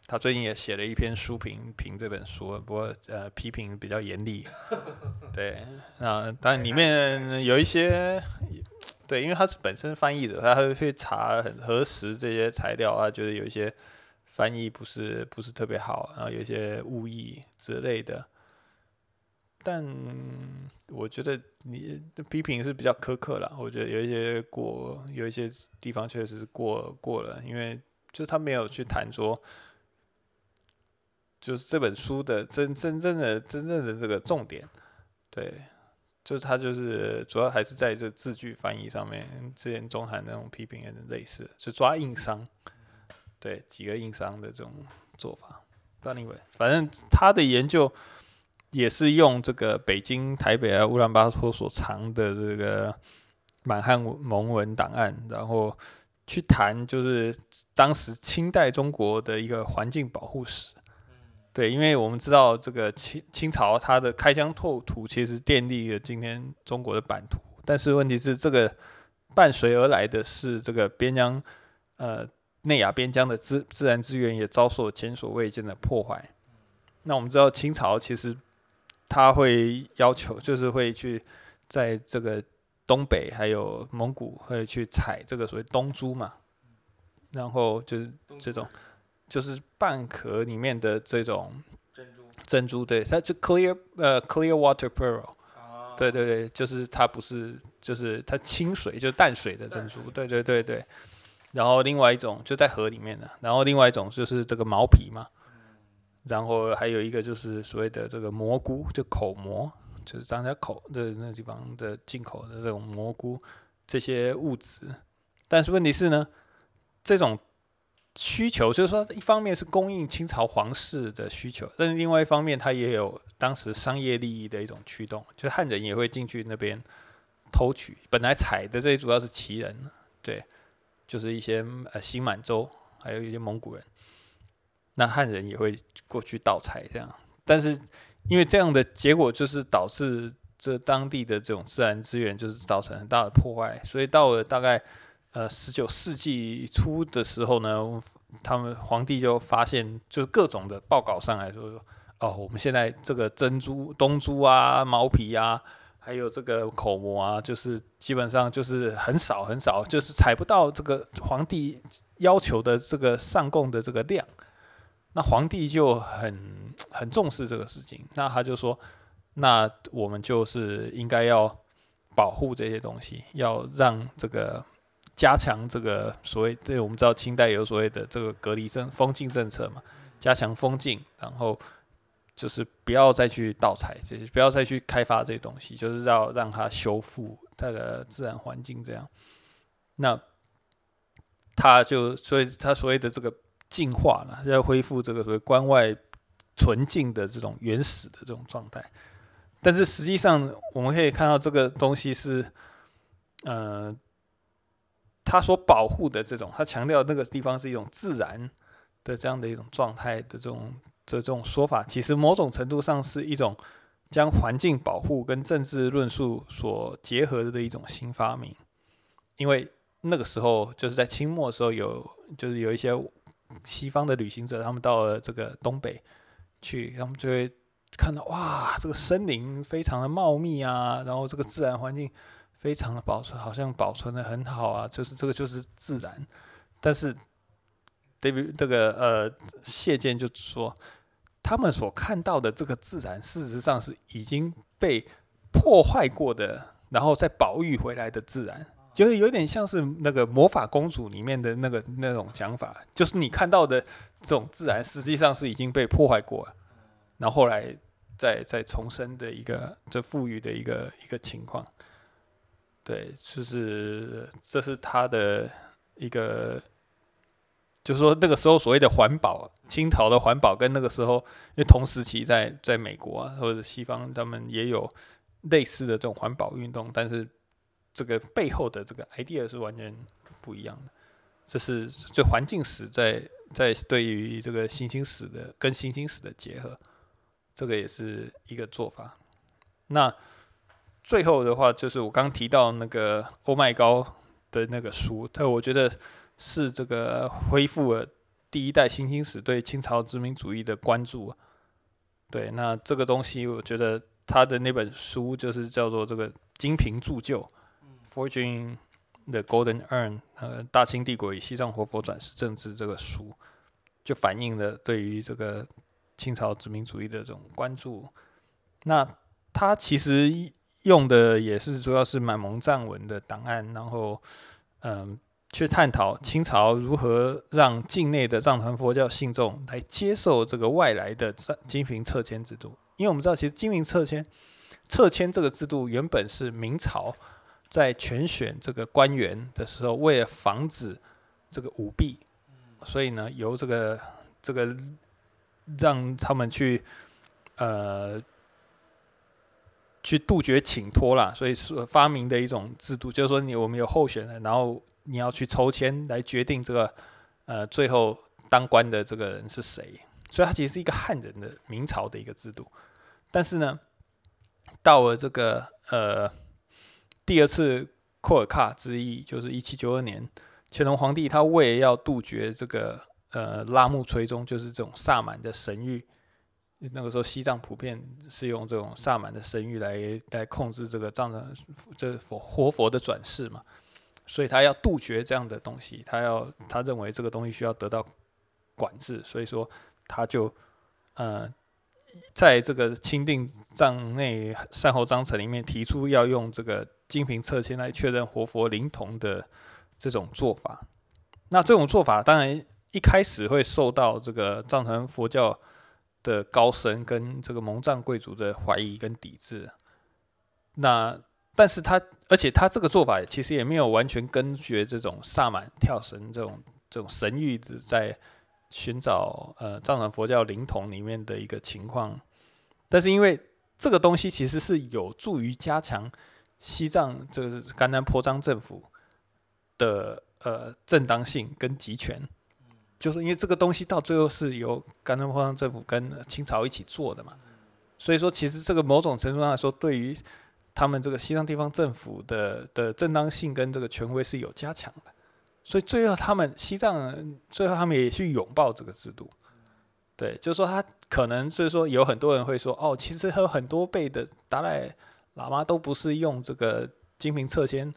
他最近也写了一篇书评评这本书，不过呃批评比较严厉。[laughs] 对，那但里面有一些，对，因为他是本身翻译者，他会去查很核实这些材料啊，觉得有一些翻译不是不是特别好，然后有一些误译之类的。但我觉得你批评是比较苛刻了，我觉得有一些过，有一些地方确实是过过了，因为就是他没有去谈说。就是这本书的真真正的真正的这个重点，对，就是他就是主要还是在这字句翻译上面，之前中韩那种批评也类似，就抓硬伤，对几个硬伤的这种做法。不知道 anyway，反正他的研究也是用这个北京、台北啊、乌兰巴托所藏的这个满汉蒙文档案，然后去谈就是当时清代中国的一个环境保护史。对，因为我们知道这个清清朝它的开疆拓土，其实奠定了今天中国的版图。但是问题是，这个伴随而来的是这个边疆，呃，内亚边疆的自自然资源也遭受前所未见的破坏。那我们知道清朝其实他会要求，就是会去在这个东北还有蒙古会去采这个所谓东珠嘛，然后就是这种。就是蚌壳里面的这种珍珠，珍珠对，它是 clear 呃 clear water pearl，对对对，就是它不是，就是它清水，就是淡水的珍珠，对对对对。然后另外一种就在河里面的，然后另外一种就是这个毛皮嘛，然后还有一个就是所谓的这个蘑菇，就口蘑，就是张家口的那地方的进口的这种蘑菇这些物质。但是问题是呢，这种。需求就是说，一方面是供应清朝皇室的需求，但是另外一方面，它也有当时商业利益的一种驱动，就汉人也会进去那边偷取。本来采的这主要是旗人，对，就是一些呃新满洲，还有一些蒙古人，那汉人也会过去盗采这样。但是因为这样的结果，就是导致这当地的这种自然资源就是造成很大的破坏，所以到了大概。呃，十九世纪初的时候呢，他们皇帝就发现，就是各种的报告上来说，哦，我们现在这个珍珠、东珠啊、毛皮啊，还有这个口蘑啊，就是基本上就是很少很少，就是采不到这个皇帝要求的这个上贡的这个量。那皇帝就很很重视这个事情，那他就说，那我们就是应该要保护这些东西，要让这个。加强这个所谓，对，我们知道清代有所谓的这个隔离政封禁政策嘛，加强封禁，然后就是不要再去盗采这些，不要再去开发这些东西，就是要让它修复它的自然环境这样。那他就所以他所谓的这个进化了，要恢复这个所谓关外纯净的这种原始的这种状态。但是实际上我们可以看到这个东西是，呃。他所保护的这种，他强调那个地方是一种自然的这样的一种状态的这种这这种说法，其实某种程度上是一种将环境保护跟政治论述所结合的一种新发明。因为那个时候就是在清末的时候，有就是有一些西方的旅行者，他们到了这个东北去，他们就会看到哇，这个森林非常的茂密啊，然后这个自然环境。非常的保存，好像保存的很好啊，就是这个就是自然。但是这个呃谢剑就说，他们所看到的这个自然，事实上是已经被破坏过的，然后再保育回来的自然，就是有点像是那个魔法公主里面的那个那种讲法，就是你看到的这种自然，实际上是已经被破坏过了，然后来再再重生的一个这富裕的一个一个情况。对，就是这是他的一个，就是说那个时候所谓的环保，清朝的环保跟那个时候，因为同时期在在美国啊或者西方，他们也有类似的这种环保运动，但是这个背后的这个 idea 是完全不一样的。这是对环境史在在对于这个新兴史的跟新兴史的结合，这个也是一个做法。那。最后的话，就是我刚提到那个欧麦高的那个书，它我觉得是这个恢复了第一代新兴史对清朝殖民主义的关注。对，那这个东西，我觉得他的那本书就是叫做这个《金瓶铸就》（Forging the Golden Urn），呃，大清帝国与西藏活佛转世政治这个书，就反映了对于这个清朝殖民主义的这种关注。那他其实。用的也是主要是满蒙藏文的档案，然后嗯，去探讨清朝如何让境内的藏传佛教信众来接受这个外来的金瓶撤迁制度。因为我们知道，其实金瓶撤迁撤迁这个制度原本是明朝在全选这个官员的时候，为了防止这个舞弊，所以呢，由这个这个让他们去呃去杜绝请托啦，所以是发明的一种制度，就是说你我们有候选人，然后你要去抽签来决定这个呃最后当官的这个人是谁，所以它其实是一个汉人的明朝的一个制度，但是呢，到了这个呃第二次库尔喀之役，就是一七九二年，乾隆皇帝他为要杜绝这个呃拉木崔宗，就是这种萨满的神谕。那个时候，西藏普遍是用这种萨满的神谕来来控制这个藏传这佛活佛的转世嘛，所以他要杜绝这样的东西，他要他认为这个东西需要得到管制，所以说他就呃在这个钦定藏内善后章程里面提出要用这个金瓶撤签来确认活佛灵童的这种做法。那这种做法当然一开始会受到这个藏传佛教。的高僧跟这个蒙藏贵族的怀疑跟抵制，那但是他而且他这个做法其实也没有完全根绝这种萨满跳神这种这种神谕的在寻找呃藏传佛教灵童里面的一个情况，但是因为这个东西其实是有助于加强西藏这个是甘南坡章政府的呃正当性跟集权。就是因为这个东西到最后是由甘南坡政府跟清朝一起做的嘛，所以说其实这个某种程度上来说，对于他们这个西藏地方政府的的正当性跟这个权威是有加强的，所以最后他们西藏最后他们也去拥抱这个制度，对，就是说他可能所以说有很多人会说，哦，其实有很多辈的达赖喇嘛都不是用这个金瓶撤签，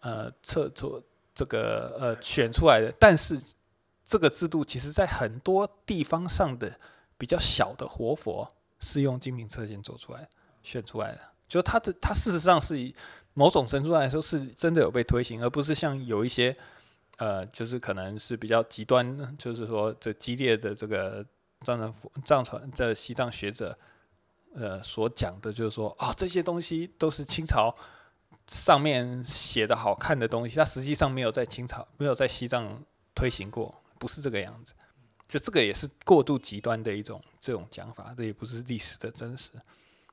呃，撤做这个呃选出来的，但是。这个制度其实，在很多地方上的比较小的活佛是用精品车间做出来、选出来的，就它的它事实上是以某种程度来说是真的有被推行，而不是像有一些呃，就是可能是比较极端，就是说这激烈的这个藏传藏传这西藏学者呃所讲的，就是说啊，这些东西都是清朝上面写的好看的东西，它实际上没有在清朝没有在西藏推行过。不是这个样子，就这个也是过度极端的一种这种讲法，这也不是历史的真实。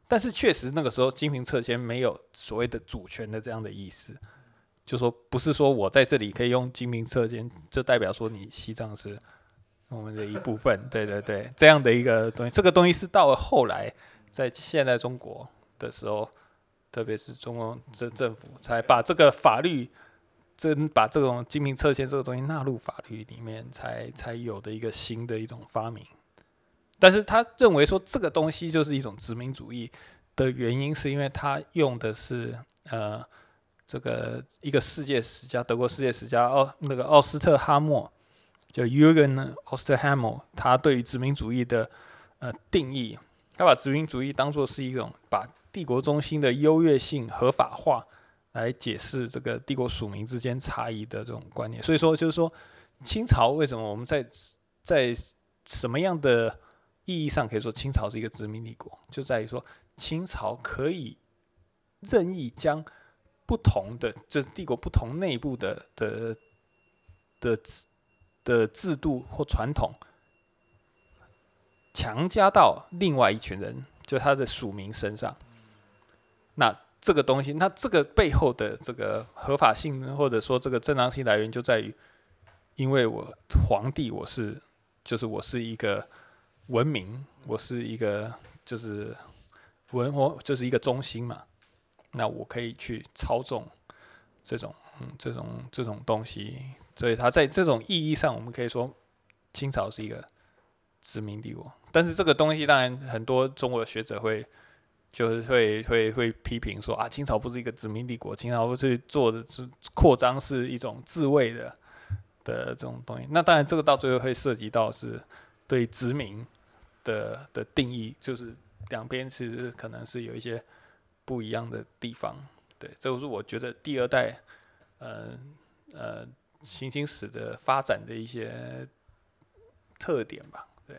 但是确实那个时候金瓶撤签没有所谓的主权的这样的意思，就说不是说我在这里可以用金瓶撤签，就代表说你西藏是我们的一部分。对对对，这样的一个东西，这个东西是到了后来在现代中国的时候，特别是中共政政府才把这个法律。真把这种精明撤迁这个东西纳入法律里面，才才有的一个新的一种发明。但是他认为说这个东西就是一种殖民主义的原因，是因为他用的是呃这个一个世界史家，德国世界史家奥那个奥斯特哈默，叫 Jürgen Osterhammer，他对于殖民主义的呃定义，他把殖民主义当做是一种把帝国中心的优越性合法化。来解释这个帝国属民之间差异的这种观念，所以说就是说，清朝为什么我们在在什么样的意义上可以说清朝是一个殖民帝国，就在于说清朝可以任意将不同的这帝国不同内部的的的的制度或传统强加到另外一群人，就他的属民身上，那。这个东西，那这个背后的这个合法性，或者说这个正当性来源，就在于，因为我皇帝，我是，就是我是一个文明，我是一个就是文，我就是一个中心嘛，那我可以去操纵这种，嗯，这种这种东西，所以他在这种意义上，我们可以说清朝是一个殖民帝国。但是这个东西，当然很多中国的学者会。就是会会会批评说啊，清朝不是一个殖民帝国，清朝去做的是扩张，是一种自卫的的这种东西。那当然，这个到最后会涉及到是对殖民的的定义，就是两边其实可能是有一些不一样的地方。对，这个是我觉得第二代呃呃行星史的发展的一些特点吧。对。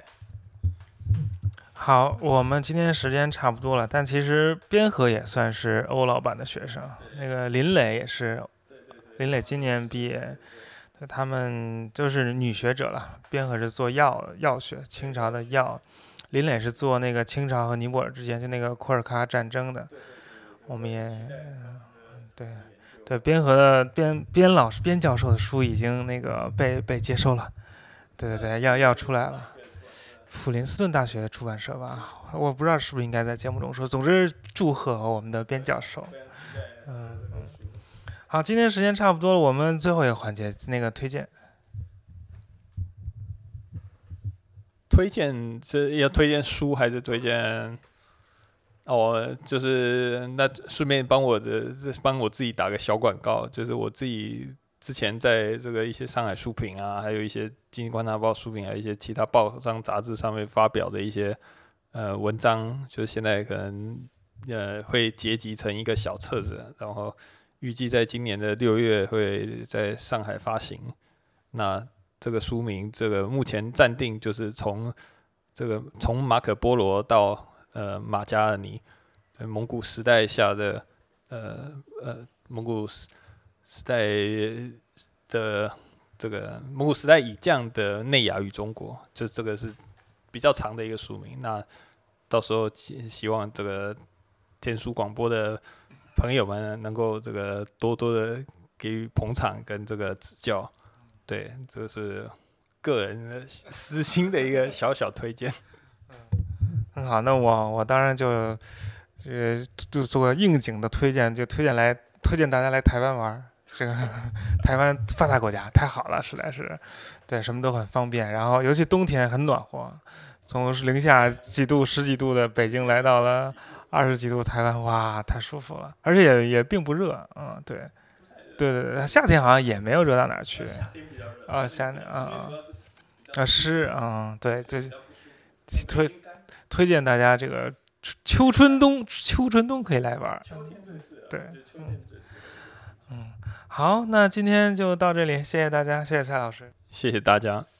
好，我们今天时间差不多了，但其实边河也算是欧老板的学生，那个林磊也是，林磊今年毕业，对他们就是女学者了。边河是做药药学，清朝的药；林磊是做那个清朝和尼泊尔之间就那个库尔喀战争的。我们也对对边河的边边老师边教授的书已经那个被被接收了。对对对，要要出来了。普林斯顿大学出版社吧，我不知道是不是应该在节目中说。总之，祝贺我们的边教授。嗯嗯，好，今天时间差不多了，我们最后一个环节那个推荐。推荐是要推荐书还是推荐？哦，就是那顺便帮我的帮我自己打个小广告，就是我自己。之前在这个一些上海书评啊，还有一些经济观察报书评，还有一些其他报章杂志上面发表的一些呃文章，就是现在可能呃会结集成一个小册子，然后预计在今年的六月会在上海发行。那这个书名，这个目前暂定就是从这个从马可波罗到呃马加尔尼，蒙古时代下的呃呃蒙古。时代的这个蒙古时代以降的内亚与中国，就这个是比较长的一个书名。那到时候希望这个天书广播的朋友们能够这个多多的给予捧场跟这个指教。对，这是个人私心的一个小小推荐。很好，那我我当然就呃就做应景的推荐，就推荐来推荐大家来台湾玩。这个台湾发达国家太好了，实在是，对什么都很方便。然后尤其冬天很暖和，从零下几度、十几度的北京来到了二十几度台湾，哇，太舒服了。而且也也并不热，嗯，对，对对对，夏天好像也没有热到哪儿去。啊，夏天啊啊啊湿，嗯，对，对推推荐大家这个秋春冬秋春冬可以来玩，对，嗯。好，那今天就到这里，谢谢大家，谢谢蔡老师，谢谢大家。